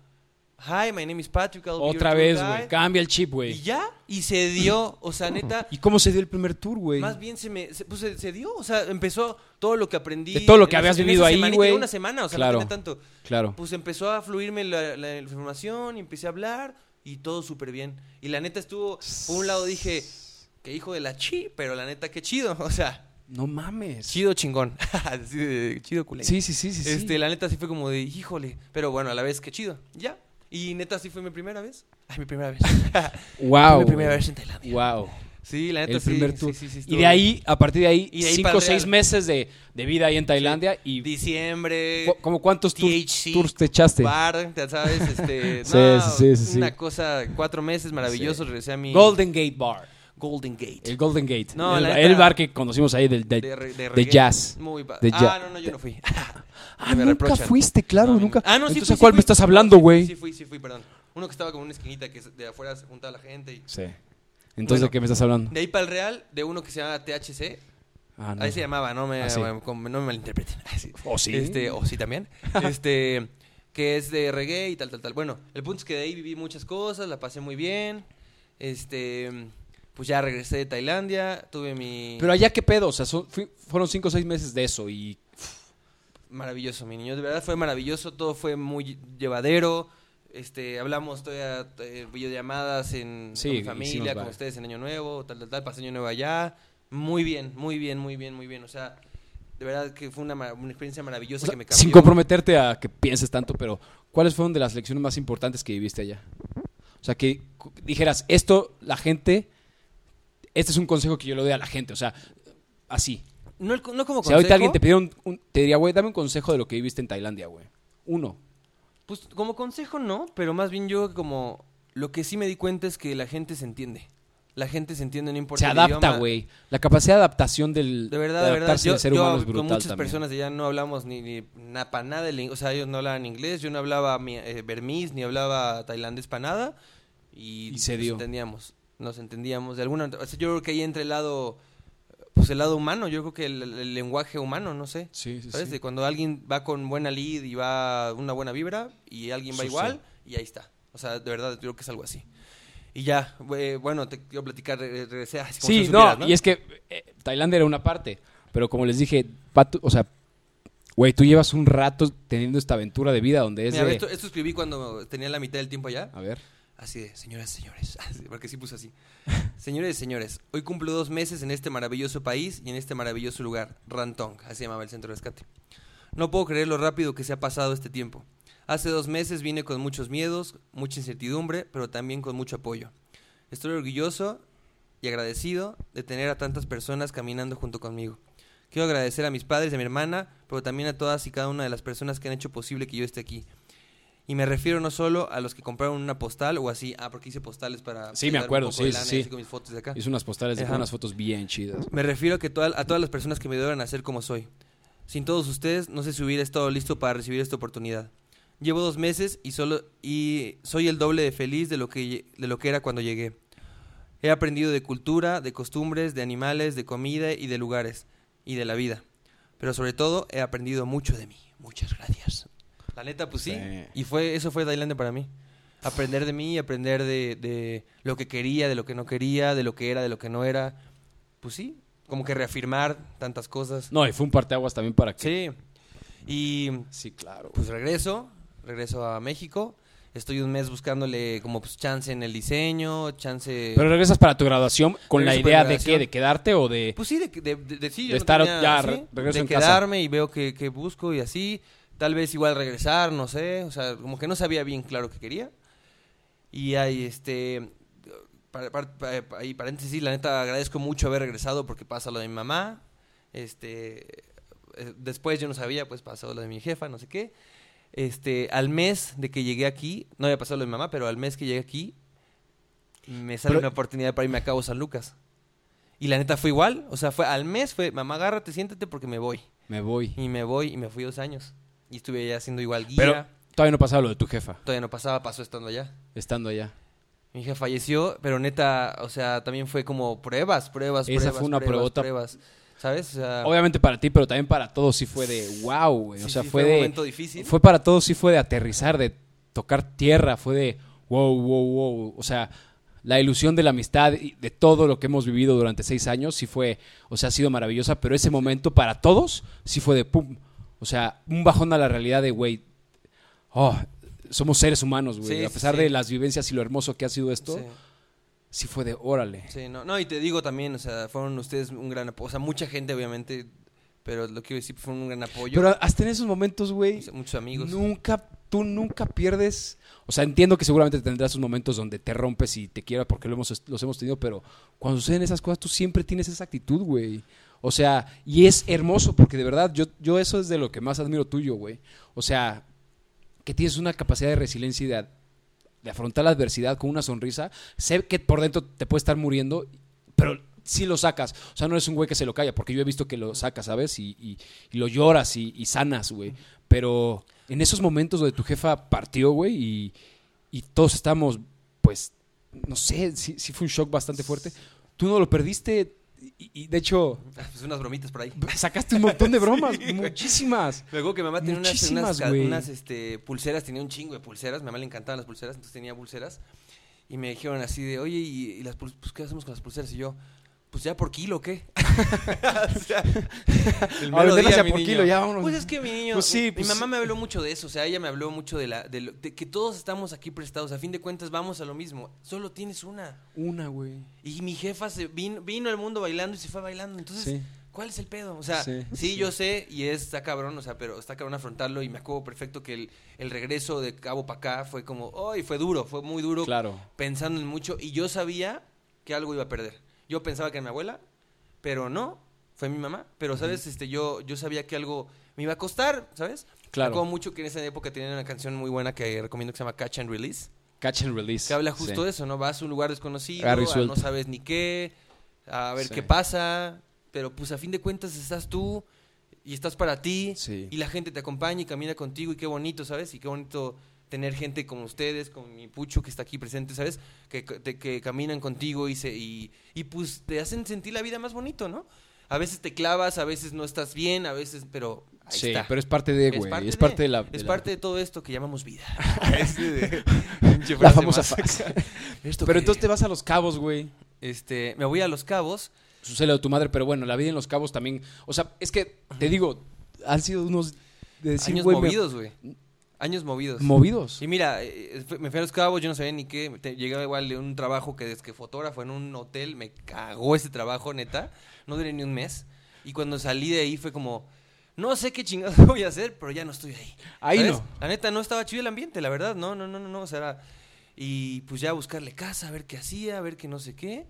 hi, my name is Patrick. I'll be your Otra vez, guide". güey. Cambia el chip, Y güey. ya, y se dio, o sea, neta... ¿Y cómo se dio el primer tour, güey? Más bien se me se, pues, se, se dio, o sea, empezó todo lo que aprendí. De todo lo que habías en vivido ahí, güey. Una semana, o sea, Claro. no tanto. Claro. Pues empezó a fluirme la, la información y empecé a hablar y todo súper bien. Y la neta estuvo, por un lado dije, que hijo de la chi, pero la neta, qué chido, o sea, No mames. chido chingón. Chido culé. Sí, sí, sí, sí. sí. Este, la neta sí fue como de, híjole, pero bueno, a la vez, qué chido, ya. Y neta sí fue mi primera vez. Ay, mi primera vez. Wow. fue mi primera vez en Tailandia. Wow. Sí, la neta El sí, primer tour. sí, sí, y de ahí, a partir de ahí, cinco o seis meses de, de vida ahí en Tailandia. Y diciembre. cu- ¿Cómo cuántos tours, THC, tours te echaste? Bar, ya sabes, este, Sí, no, sí, sí, sí, una cosa, cuatro meses maravillosos, regresé a mi Golden Gate Bar. Golden Gate. El Golden Gate. No, el, el bar que conocimos ahí del, del- de, re- de de reggae. jazz. Muy De ah, jazz. no, no, yo no fui. Ah, Me nunca fuiste, claro, No, nunca. Ah, no, sí Entonces, fui, ¿a cuál sí me fui. estás hablando, Sí, güey? Sí, fui, sí fui, perdón. Uno que estaba como en una esquinita que de afuera se juntaba la gente. Y... Sí. Entonces, ¿de qué me estás hablando? De ahí para el Real, de uno que se llama THC. Ah, no. Ahí se llamaba, no me, Ah, sí. no me malinterpreten. Ah, sí. ¿O sí? Este, o sí también. este, que es de reggae y tal, tal, tal. Bueno, el punto es que de ahí viví muchas cosas, la pasé muy bien. Este, pues ya regresé de Tailandia, tuve mi... Pero allá, ¿qué pedo? O sea, fui- fueron cinco o seis meses de eso y... Maravilloso, mi niño, de verdad fue maravilloso, todo fue muy llevadero. Este, hablamos todavía eh, videollamadas en Sí, con mi familia, con ustedes en Año Nuevo, tal, tal, tal, pasé Año Nuevo allá. Muy bien, muy bien, muy bien, muy bien. O sea, de verdad que fue una, una experiencia maravillosa o sea, que me cambió. sin comprometerte a que pienses tanto, pero ¿cuáles fueron de las lecciones más importantes que viviste allá? O sea, que dijeras, esto, la gente, este es un consejo que yo le doy a la gente, o sea, así. No, como Si ahorita consejo, alguien te pidiera un, un- te diría, güey, dame un consejo de lo que viviste en Tailandia, güey. Uno. Pues como consejo no, pero más bien yo como lo que sí me di cuenta es que la gente se entiende. La gente se entiende, no importa Se adapta, güey. La capacidad de adaptación del De verdad, de verdad. adaptarse Yo, del ser yo humano es brutal con muchas también. personas de allá no hablamos ni, ni para nada, el in- o sea, ellos no hablaban inglés, yo no hablaba eh, bermís, ni hablaba tailandés para nada. y, Y se nos dio. entendíamos. Nos entendíamos. De alguna o sea, yo creo que ahí entra el lado, pues el lado humano, yo creo que el, lenguaje humano, no sé. Sí, sí, ¿Sabes? sí. De cuando alguien va con buena lead y va una buena vibra y alguien va igual y ahí está. O sea, de verdad, yo creo que es algo así. Y ya, eh, bueno, te quiero platicar, re- regresé así como Sí, no, supieras, y es que eh, Tailandia era una parte, pero como les dije, Pato, o sea, güey, tú llevas un rato teniendo esta aventura de vida donde es Mira, de... esto, esto escribí cuando tenía la mitad del tiempo allá. A ver. Así de, señoras y señores, porque sí puso así. Señores y señores, hoy cumplo dos meses en este maravilloso país y en este maravilloso lugar, Rantong, así se llamaba el centro de rescate. No puedo creer lo rápido que se ha pasado este tiempo. Hace dos meses vine con muchos miedos, mucha incertidumbre, pero también con mucho apoyo. Estoy orgulloso y agradecido de tener a tantas personas caminando junto conmigo. Quiero agradecer a mis padres y a mi hermana, pero también a todas y cada una de las personas que han hecho posible que yo esté aquí. Y me refiero no solo a los que compraron una postal o así, ah, porque hice postales para... Sí, me acuerdo, sí, sí, con mis fotos de acá. Hizo unas postales, Ajá. unas fotos bien chidas. Me refiero a, que toda- a todas las personas que me ayudaron a ser como soy. Sin todos ustedes, no sé si hubiera estado listo para recibir esta oportunidad. Llevo dos meses y solo y soy el doble de feliz de lo que de lo que era cuando llegué. He aprendido de cultura, de costumbres, de animales, de comida y de lugares y de la vida. Pero sobre todo he aprendido mucho de mí. Muchas gracias. La neta, pues sí. Sí. Y fue eso fue Tailandia para mí. Aprender de mí, aprender de, de lo que quería, de lo que no quería, de lo que era, de lo que no era. Pues sí, como que reafirmar tantas cosas. No, y fue un parteaguas también para que... Sí. Y Sí, claro. pues regreso, regreso a México. Estoy un mes buscándole como pues chance en el diseño, chance... Pero regresas para tu graduación con la Regreso idea la de qué, de quedarte o de... Pues sí, de, de, de, de- sí, yo De no estar tenía- ya, sí, re- regreso de en casa. quedarme y veo que, que busco y así. Tal vez igual regresar, no sé. O sea, como que no sabía bien claro qué quería. Y ahí, este... Para, para- para- ahí, paréntesis, la neta agradezco mucho haber regresado porque pasa lo de mi mamá. Este... eh, Después yo no sabía, pues pasó lo de mi jefa, no sé qué. Este, al mes de que llegué aquí, no había pasado lo de mi mamá, pero al mes que llegué aquí, me sale Pero- una oportunidad para irme a Cabo San Lucas. Y la neta fue igual, o sea, fue al mes, fue, mamá, agárrate, siéntate porque me voy. Me voy. Y me voy, y me fui dos años. Y estuve allá haciendo igual guía. Pero todavía no pasaba lo de tu jefa, Todavía no pasaba, pasó estando allá. estando allá. Mi hija falleció, pero neta, o sea, también fue como pruebas, pruebas, Esa pruebas, fue una pruebas, pruebas. ¿Sabes? O sea, Obviamente para ti, pero también para todos sí fue de wow, güey. sí, o sea, sí, fue, un de... momento difícil. Fue para todos, sí fue de aterrizar, de tocar tierra, fue de wow, wow, wow. O sea, la ilusión de la amistad y de todo lo que hemos vivido durante seis años, sí fue, o sea, ha sido maravillosa, pero ese momento para todos, sí fue de pum. O sea, un bajón a la realidad de, güey, oh, somos seres humanos, güey. Sí, a pesar sí. de las vivencias y lo hermoso que ha sido esto, Sí. sí fue de órale. Sí, no, no, y te digo también, o sea, fueron ustedes un gran apoyo, o sea, mucha gente obviamente, pero lo quiero decir, fueron un gran apoyo, Pero hasta en esos momentos, güey, O sea, muchos amigos. Nunca, tú nunca pierdes. O sea, entiendo que seguramente tendrás esos momentos donde te rompes y te quiera porque lo hemos, los hemos tenido, pero cuando suceden esas cosas, tú siempre tienes esa actitud, güey. O sea, y es hermoso porque de verdad, yo, yo eso es de lo que más admiro tuyo, güey. O sea, que tienes una capacidad de resiliencia y de, de afrontar la adversidad con una sonrisa. Sé que por dentro te puede estar muriendo, pero sí lo sacas. O sea, no eres un güey que se lo calla, porque yo he visto que lo sacas, ¿sabes? Y, y- y lo lloras y, y sanas, güey. Pero en esos momentos donde tu jefa partió, güey, y, y todos estamos, pues, no sé, sí, sí fue un shock bastante fuerte. Tú no lo perdiste y, y, de hecho Pues unas bromitas por ahí. sacaste un montón de bromas, muchísimas. Luego que mi mamá tenía unas, unas, unas, este, pulseras, tenía un chingo de pulseras, mi mamá le encantaban las pulseras, entonces tenía pulseras. Y me dijeron así de, oye, ¿y, y las pues, qué hacemos con las pulseras? Y yo, pues ya por kilo, ¿o ¿qué? O sea, el A mero día, mi por niño. kilo, ya vámonos. Pues es que mi niño, Pues sí, mi- pues- mi mamá me habló mucho de eso, o sea, ella me habló mucho de, la, de, lo- de que todos estamos aquí prestados, a fin de cuentas vamos a lo mismo, solo tienes una. Una, güey. Y mi jefa se vino, vino al mundo bailando y se fue bailando, entonces... Sí. ¿Cuál es el pedo? O sea, Sí, sí, sí. yo sé y es, está cabrón, o sea, pero está cabrón afrontarlo y me acuerdo perfecto que el, el regreso de Cabo para acá fue como, ¡ay! fue duro, fue muy duro Claro. pensando en mucho y yo sabía que algo iba a perder. Yo pensaba que era mi abuela, pero no, fue mi mamá, pero sabes, este yo yo sabía que algo me iba a costar, ¿sabes? Claro. Me acuerdo mucho que en esa época tenían una canción muy buena que recomiendo que se llama Catch and Release, Catch and release. que habla justo Sí. de eso, ¿no? Vas a un lugar desconocido, a no sabes ni qué, a ver Sí. qué pasa, pero pues a fin de cuentas estás tú y estás para ti Sí. y la gente te acompaña y camina contigo y qué bonito, ¿sabes? Y qué bonito tener gente como ustedes, como mi Pucho que está aquí presente, ¿sabes? Que, que caminan contigo y, se, y, y pues te hacen sentir la vida más bonito, ¿no? A veces te clavas, a veces no estás bien, a veces, pero ahí Sí, está. pero es parte de, güey. Es parte de la. Es la- parte de todo esto que llamamos vida. De- la famosa. Esto Pero que- entonces te vas a los cabos, güey. este, me voy a Los Cabos. Sucede lo de tu madre, pero bueno, la vida en los cabos también. O sea, es que te digo, han sido unos. De decir, años movidos, güey. Años movidos. Movidos. Y mira, eh, me fui a Los Cabos, yo no sabía ni qué. Llegué igual de un trabajo que desde que fotógrafo en un hotel, me cagó ese trabajo, neta. No duré ni un mes. Y cuando salí de ahí fue como, no sé qué chingados voy a hacer, pero ya no estoy ahí. Ahí ¿Sabes? no. La neta no estaba chido el ambiente, la verdad. No, no, no, no, no. O sea, era- y pues ya buscarle casa, a ver qué hacía, a ver qué no sé qué.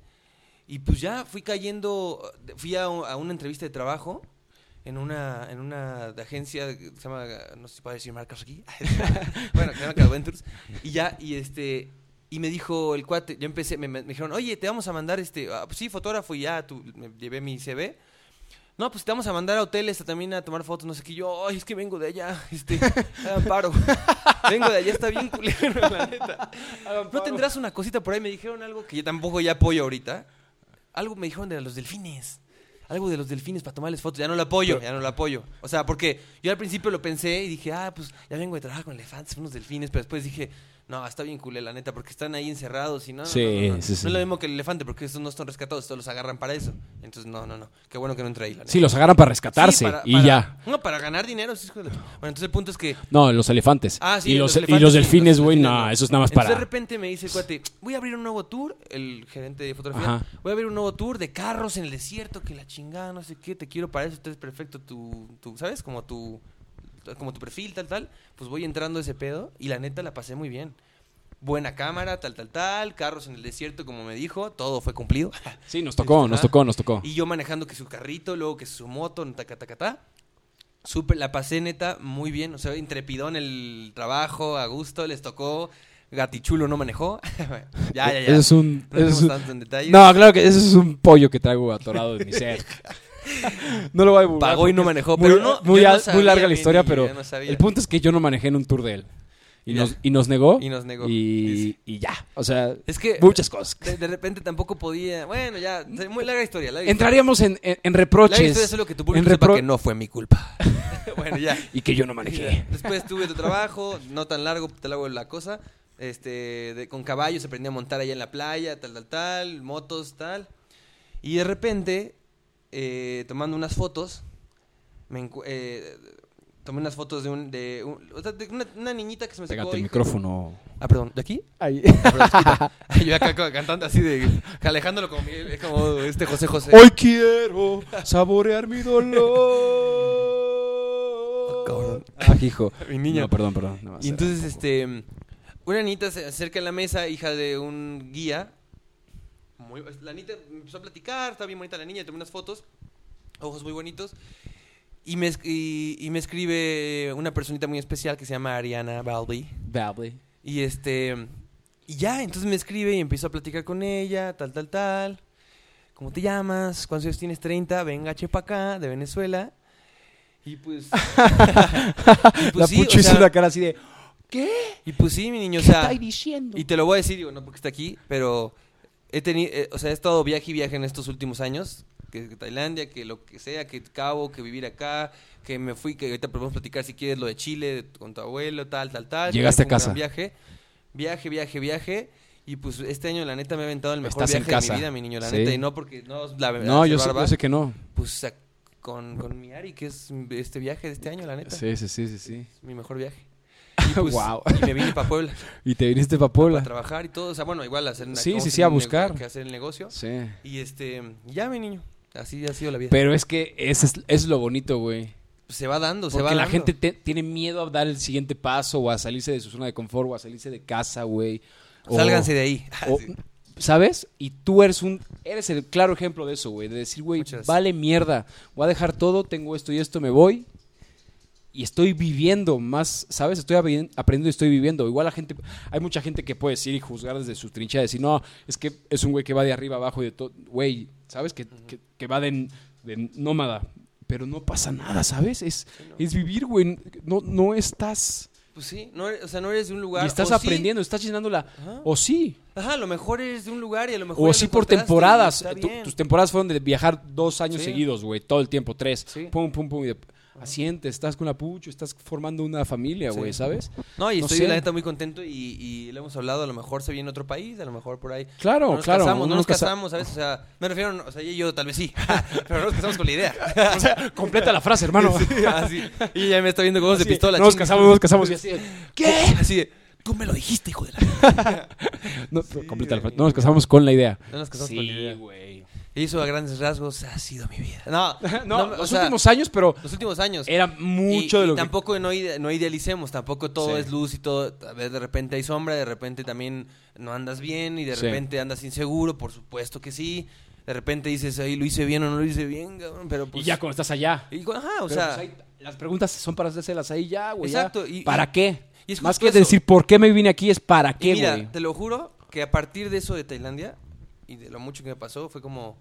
Y pues ya fui cayendo, fui a, a una entrevista de trabajo en una, en una agencia que se llama, no sé si puedo decir marcas aquí, bueno, que se llama Adventures, y ya, y este, y me dijo el cuate, yo empecé, me, me dijeron, oye, te vamos a mandar este, ah, pues sí, fotógrafo, y ya, tú, me llevé mi CV, no, pues te vamos a mandar a hoteles a también a tomar fotos, no sé qué. Yo, ay, es que vengo de allá, este, hagan paro. vengo de allá, está bien culero, la neta. ¿No tendrás una cosita por ahí? Me dijeron algo que yo tampoco ya apoyo ahorita. Algo me dijeron de los delfines. Algo de los delfines para tomarles fotos. Ya no lo apoyo, ya no lo apoyo. O sea, porque yo al principio lo pensé y dije, ah, pues ya vengo de trabajar con elefantes, unos delfines. Pero después dije, no, está bien culé, la neta, porque están ahí encerrados y no. Sí, no, no, no. sí, sí. No es lo mismo que el elefante, porque estos no están rescatados, estos los agarran para eso. Entonces, no, no, no. Qué bueno que no entré ahí, la neta. Sí, los agarran para rescatarse Sí, para- y para- ya. No, para ganar dinero. sí, Bueno, entonces el punto es que. No, los elefantes. Ah, sí, y los, y elefantes, los delfines, los güey, no, eso es nada más Entonces, para. de repente me dice cuate, voy a abrir un nuevo tour, el gerente de fotografía. Ajá. Voy a abrir un nuevo tour de carros en el desierto, que la chingada, no sé qué, te quiero para eso, entonces perfecto tu, tu ¿sabes? Como tu, como tu perfil, tal, tal. Pues voy entrando a ese pedo y la neta la pasé muy bien. Buena cámara, tal, tal, tal, carros en el desierto, como me dijo, todo fue cumplido. Sí, nos tocó, nos tocó, nos tocó. Y yo manejando que su carrito, luego que su moto, taca, taca, ta. Súper, la pasé neta muy bien. O sea, intrepidón el trabajo, a gusto, les tocó. Gatichulo no manejó. ya, ya, ya. Eso es un. No eso es un- en. No, claro que eso es un pollo que traigo atorado de mi ser. no lo voy a divulgar Pagó y no es manejó, Muy, pero no, muy, no muy larga la historia, pero no el punto es que yo no manejé en un tour de él. Y, nos, y nos negó. Y nos negó. Y, y ya. O sea, Es que muchas cosas. de, de repente tampoco podía. Bueno, ya, muy larga historia. larga Entraríamos en, en, en reproches. historia, solo que tu público sepa que no fue mi culpa. bueno, ya. Y que yo no manejé. Después tuve tu trabajo, no tan largo, te lo hago la cosa. Este, de- con caballos aprendí a montar allá en la playa, tal, tal, tal, motos, tal. Y de repente, eh, tomando unas fotos, me encu- eh, tomé unas fotos de, un, de, un- de una, una niñita que se me sacó. Pégate el micrófono. Ah, perdón, ¿de aquí? Ahí. Ah, perdón, yo acá cantando así de, alejándolo como, como este José José. Hoy quiero saborear mi dolor. cabrón. Ah, hijo. Mi niño. No, perdón, perdón. No, Y entonces, este, una niñita se acerca a la mesa, hija de un guía. Muy, la niña me empezó a platicar, estaba bien bonita la niña, tomé unas fotos, ojos muy bonitos. Y me, y, y me escribe una personita muy especial que se llama Ariana Balbi. Badly. Y este, y ya, entonces me escribe y empiezo a platicar con ella, tal, tal, tal. ¿Cómo te llamas? ¿Cuántos años tienes? 30. Venga, chepa acá, de Venezuela. Y pues. y pues la sí, o pucho hizo sea, una cara así de. ¿Qué? y pues sí, mi niño, o ¿Qué sea. estáis diciendo? Y te lo voy a decir, digo, no porque está aquí, pero he tenido, eh, o sea, he estado viaje y viaje en estos últimos años, que, que Tailandia, que lo que sea, que Cabo, que vivir acá, que me fui, que ahorita podemos platicar si quieres lo de Chile, de- con tu abuelo, tal, tal, tal. Llegaste a casa. Viaje, viaje, viaje, viaje. Y pues este año, la neta, me he aventado el mejor Estás en viaje de mi vida, mi niño, la Sí. neta. Y no porque, no, la verdad, no, yo sé, yo sé que no. Pues con, con mi Ari, que es este viaje de este año, la neta. Sí, sí, sí, sí. sí. Mi mejor viaje. Y, pues, y me vine para Puebla Y te viniste para para Puebla. trabajar y todo. O sea, bueno, igual hacer Sí, sí, sí, a buscar. Que hacer el negocio. Sí. Y este, ya mi niño. Así ha sido la vida. Pero es que ese es, es lo bonito, güey. se va dando, se va Porque la dando. gente te- tiene miedo a dar el siguiente paso o a salirse de su zona de confort o a salirse de casa, güey. O- Sálganse de ahí. o- Sí. ¿Sabes? Y tú eres un eres el claro ejemplo de eso, güey, de decir, güey, vale mierda, voy a dejar todo, tengo esto y esto, me voy y estoy viviendo más, ¿sabes? Estoy aprendiendo y estoy viviendo. Igual la gente hay mucha gente que puede decir y juzgar desde su trinchera, decir, "No, es que es un güey que va de arriba abajo y de todo, güey, ¿sabes? Que, que, que va de, de nómada, pero no pasa nada, ¿sabes? Es Sí, no. es vivir, güey, no no estás Pues sí, no o sea, no eres de un lugar. y estás o sí. aprendiendo, estás llenando la... Ajá. O sí. Ajá, a lo mejor eres de un lugar y a lo mejor. O sí por temporadas. Tu- bien. tus temporadas fueron de viajar dos años Sí. seguidos, güey. Todo el tiempo, tres. Sí. Pum, pum, pum. Y de- asientes, estás con la pucho, estás formando una familia, Sí. güey, ¿sabes? No, y No estoy sé. la neta muy contento y, y le hemos hablado, a lo mejor se viene otro país, a lo mejor por ahí. Claro, no nos claro. casamos, no nos casa- casamos, ¿sabes? O sea, me refiero, o sea, yo tal vez sí, pero no nos casamos con la idea. O sea, completa la frase, hermano. Sí, así. Y ella me está viendo con ojos de pistola. No nos casamos, no nos casamos. Y así, ¿qué? Así de, tú me lo dijiste, hijo de la... No, Sí, completa la frase. No nos casamos con la idea. No nos casamos sí, con la idea. güey. Y eso a grandes rasgos ha sido mi vida. No, No, no, o los sea, últimos años, pero los últimos años. era mucho y, de y lo que... tampoco no, ide- no idealicemos, tampoco todo Sí. es luz y todo. A ver, de repente hay sombra, de repente también no andas bien y de Sí. repente andas inseguro, por supuesto que sí. De repente dices, ahí lo hice bien o no lo hice bien, cabrón", pero pues. y ya cuando estás allá. y ajá, o Pero, sea. pues, ahí- las preguntas son para hacérselas ahí ya, güey. ya. Exacto, y- ¿Para y- qué? y es Más que eso. decir por qué me vine aquí es para y qué, mira, güey. te lo juro que a partir de eso de Tailandia y de lo mucho que me pasó, fue como.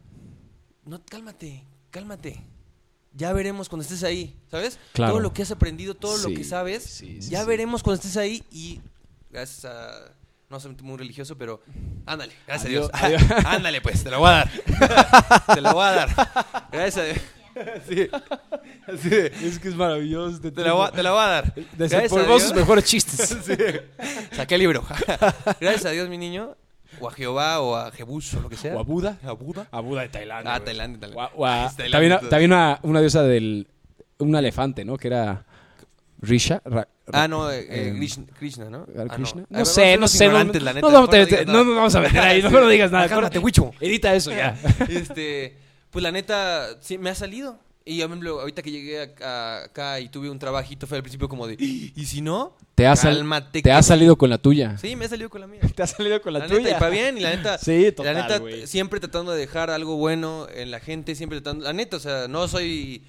No, cálmate, cálmate. Ya veremos cuando estés ahí, ¿sabes? Claro. Todo lo que has aprendido, todo Sí, lo que sabes, sí, sí, ya veremos cuando estés ahí y gracias a no soy muy religioso, pero ándale, gracias Adiós, a Dios. ándale pues, te lo voy a dar. te lo voy a dar. Gracias a Dios. Sí. Así de, Es que es maravilloso. te, la voy, a- te la voy a dar. Desempolvó sus mejores chistes. Sí. Saqué el libro. Gracias a Dios, mi niño. O a Jehová, o a Jebus, o lo que sea. O a Buda. A Buda. A Buda de Tailandia. Ah, güey. Tailandia, Tailandia. O a- o a- Es Tailandia también todo. también una, una diosa del... Un elefante, ¿no? Que era... Risha. Ra- Ah, no, eh, eh, Em, Krishna, Krishna, ¿no? ¿Era Ah, Krishna? No, sé, no sé. No, la neta. no, vamos a- no vamos meter ahí. No, no digas nada. Cálmate. Edita eso ya. Este, pues la neta, sí, me ha salido. Y yo, ahorita que llegué a- a- acá y tuve un trabajito, fue al principio como de, ¿y si no? Te ha, Cálmate. te ha sí". salido con la tuya. Sí, me ha salido con la mía. Te ha salido con La, neta, y para bien, y la neta, Sí, total, la neta, güey. siempre tratando de dejar algo bueno en la gente, siempre tratando, la neta, o sea, no soy,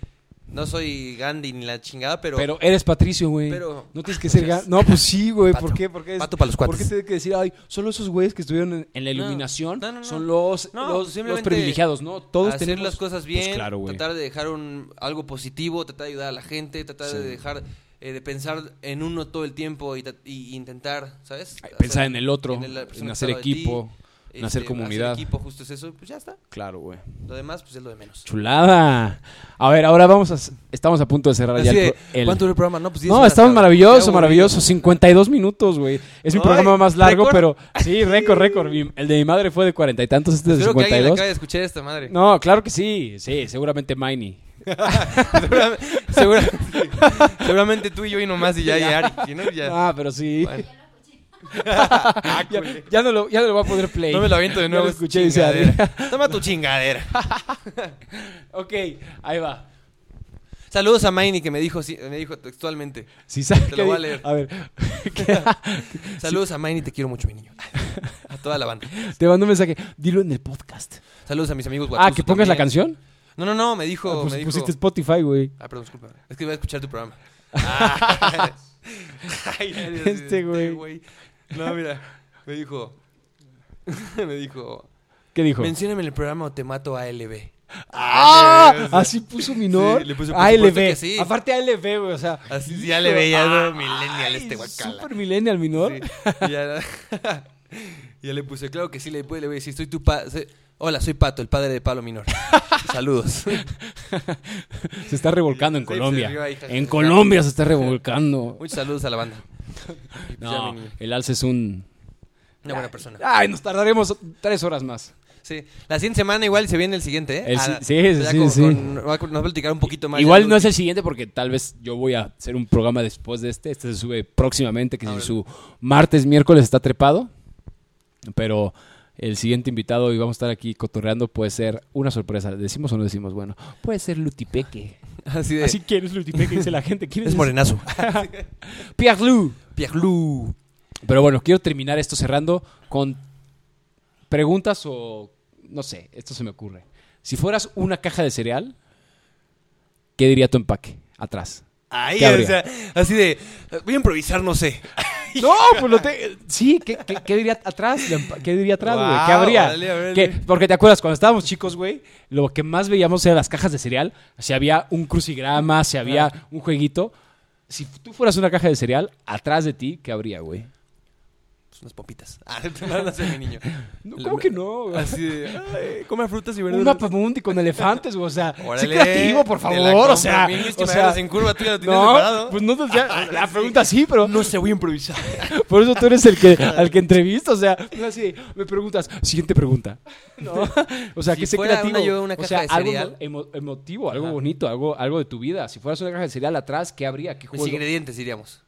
no soy Gandhi ni la chingada, pero, Pero eres Patricio, güey. Pero- No tienes que ser... ga- No, pues sí, güey. ¿Por qué? ¿Por qué? es- Pato para los ¿Por cuates. qué tienes que decir, ay, solo esos güeyes que estuvieron en, en la iluminación no, no, no. son los, No, los, privilegiados, ¿no? Todos hacer tenemos... las cosas Pues bien, claro, güey. tratar de dejar un, algo positivo, tratar de ayudar a la gente, tratar Sí. de dejar eh, de pensar en uno todo el tiempo y, y intentar, ¿sabes? Pensar en el otro, en hacer equipo, en hacer este, comunidad. Hacer equipo, justo es eso, pues ya está. Claro, güey. Lo demás, pues es lo de menos. Chulada. A ver, ahora vamos a... Estamos a punto de cerrar ya Así el... de, el- ¿Cuánto dura el programa? No, pues 10 No, estamos maravilloso, maravilloso. 52 minutos, güey. Es mi Ay, programa más largo, ¿récord? pero... Sí, récord, récord. El de mi madre fue de cuarenta y tantos, este es de Espero que alguien 52. acabe de escuchar esta madre. No, claro que sí. Sí, seguramente Miney. seguramente, segura- seguramente tú y yo y nomás y ya, y Ari. no, ya. Ah, pero sí. Bueno. ya, ya no lo, ya no le voy a poner play. No me lo aviento de nuevo. lo es escuché, dice. Toma tu chingadera. ok, ahí va. Saludos a Maini que me dijo, me dijo textualmente. Si sabes Te lo voy a leer. A ver. Saludos a Maini, te quiero mucho, mi niño. A toda la banda. te mando un mensaje. Dilo en el podcast. Saludos a mis amigos Ah, que pongas la canción. No, no, no, me dijo. Ah, pues me dijo... pusiste Spotify, güey. Ah, perdón, disculpa. Es que iba a escuchar tu programa. Ah. Ay, Dios, Este güey. No, mira. Me dijo. me dijo. ¿Qué dijo? Mencióname en el programa o te mato a ALB. ¡Ah! Así puso minor. sí, le puso, por ALB. que sí. Aparte ALB, güey, o sea. Así sí, ya le veía ¿no? Ay, millennial este guacala. Super millennial minor. Sí. Y ya, ya le puse, claro que sí, le, voy a decir, soy tu pa soy- Hola, soy Pato, el padre de Pablo Minor. Saludos. Se está revolcando en Colombia. ahí. En Colombia se está revolcando. Muchos saludos a la banda. No, el alce es un... Una buena persona. Ay, nos tardaremos tres horas más. Sí. La siguiente semana igual se viene el siguiente, ¿eh? El Ah, sí, sí, con- sí. con- nos va a platicar un poquito más. Igual no es el siguiente porque tal vez yo voy a hacer un programa después de este. Este se sube próximamente, que si su martes, miércoles está trepado. Pero el siguiente invitado y vamos a estar aquí cotorreando puede ser una sorpresa. ¿Decimos o no decimos? Bueno, puede ser Lutipeque. Así de... Así quién es Lutipeque, dice la gente. ¿Quién es, es morenazo. Pierre Lou. Pierre-Lou. Pero bueno, quiero terminar esto cerrando con preguntas o no sé, esto se me ocurre. Si fueras una caja de cereal, ¿qué diría tu empaque atrás? Ahí, o sea, así de... Voy a improvisar, no sé. No, pues lo te... Sí, ¿qué, qué, qué diría atrás? ¿Qué diría atrás, güey? ¿Qué habría? ¿Qué? Porque te acuerdas, cuando estábamos chicos, güey, lo que más veíamos eran las cajas de cereal. Si había un crucigrama, si había un jueguito. Si tú fueras una caja de cereal, atrás de ti, ¿qué habría, güey? Pues unas popitas. Ah, no, no sé, mi niño. No, ¿Cómo que no? Así de, ay, come frutas y Un verduras. mapamundi con elefantes, güey. O sea, sé Órale, creativo, por favor. O sea, o en curva, tú ya lo tienes no, preparado. pues no, ya, la pregunta sí, pero No sé, voy a improvisar. por eso tú eres el que al que entrevista, o sea, no así, me preguntas, siguiente pregunta. No, o sea, Si que sé creativo. una- yo una o caja sea, de algo cereal. emo- emotivo, algo Ajá. bonito, algo algo de tu vida. Si fueras una caja de cereal atrás, ¿qué habría? ¿Qué Mis ingredientes, diríamos.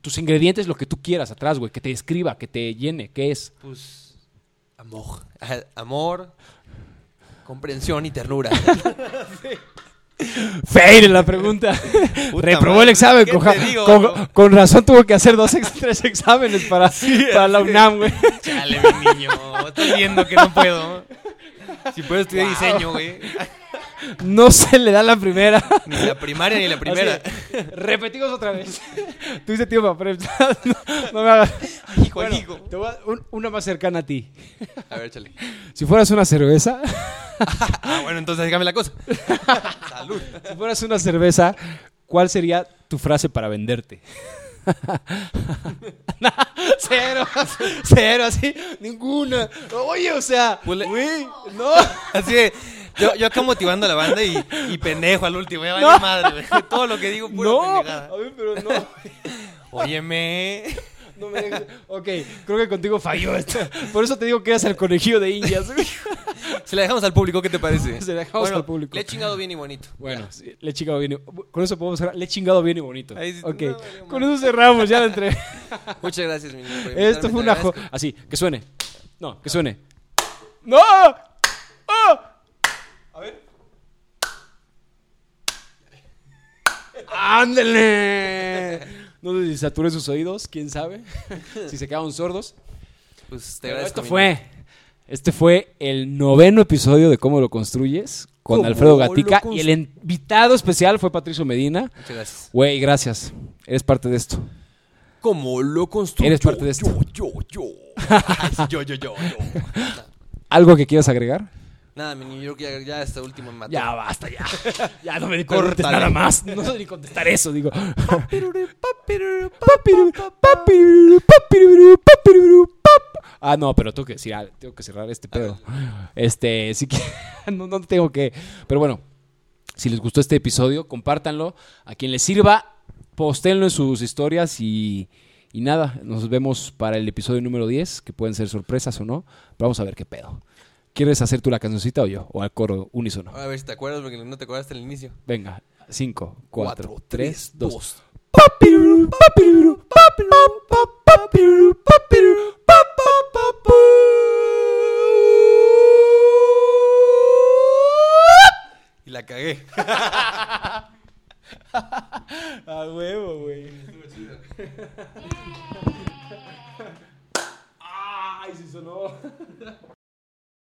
Tus ingredientes, lo que tú quieras atrás, güey, que te describa, que te llene, ¿qué es? Pues. Amor. Amor. Comprensión y ternura. Fail en la pregunta. Puta Reprobó madre, el examen. ¿qué Con, te digo, con- bro? con razón tuvo que hacer dos, tres exámenes para, para la UNAM, güey. Chale, mi niño. Estás viendo que no puedo. Si puedo estudiar Wow. diseño, güey. No se le da la primera. Ni la primaria ni la primera. Repetimos otra vez. Tuviste tiempo para. No, no me hagas. Hijo, Bueno, hijo. te voy a- un- una más cercana a ti. A ver, échale. Si fueras una cerveza, Ah, bueno, entonces dígame la cosa. Salud. si fueras una cerveza, ¿cuál sería tu frase para venderte? cero, cero, así, ninguna. Oye, o sea, Pues güey, no. Así de, yo, yo acá motivando a la banda y, y pendejo al último. Ya vale No. madre, güey. Todo lo que digo, puro No, pendejada. a ver, pero no. Óyeme. No me dejes- Ok, creo que contigo falló esto. Por eso te digo que eras el conejillo de indias. güey. Se la dejamos al público, ¿qué te parece? Se la dejamos Bueno, al público. Le he chingado bien y bonito. Bueno, sí, le he chingado bien. y- Con eso podemos cerrar. Le he chingado bien y bonito. Ahí sí, ok, no, con eso cerramos ya la entrevista. Muchas gracias, mi niño. Esto fue una... jo-. Así, que suene. No, que suene. ¡No! ¡Ah! A ver. ¡Ándale! No sé si saturé sus oídos, quién sabe. si se quedaron sordos. Pues te Pero agradezco. esto fue. Este fue el noveno episodio de Cómo lo construyes con ¿Cómo Alfredo Gatica. Y el invitado especial fue Patricio Medina. Muchas gracias. Güey, gracias. Eres parte de esto. ¿Cómo lo construyo? Eres parte de esto. Yo, yo, yo. Yo, yo, yo, yo. ¿Algo que quieras agregar? Nada, mi niño, yo creo que ya, ya este último me mató. Ya basta, ya. Ya no me di Córtale. nada más. No sé ni contestar eso, digo. Ah, no, pero tengo que decir, ah, tengo que cerrar este pedo. Este, sí que no, no tengo que. Pero bueno, si les gustó este episodio, compártanlo. A quien les sirva, postéenlo en sus historias y, y nada, nos vemos para el episodio número 10, que pueden ser sorpresas o no. Pero vamos a ver qué pedo. ¿Quieres hacer tú la cancioncita o yo? O al coro unísono. A ver si te acuerdas, porque no te acuerdas al inicio. Venga, 5, 4, 3, 2. dos. Y la cagué. A huevo, güey. Ay, sí sonó.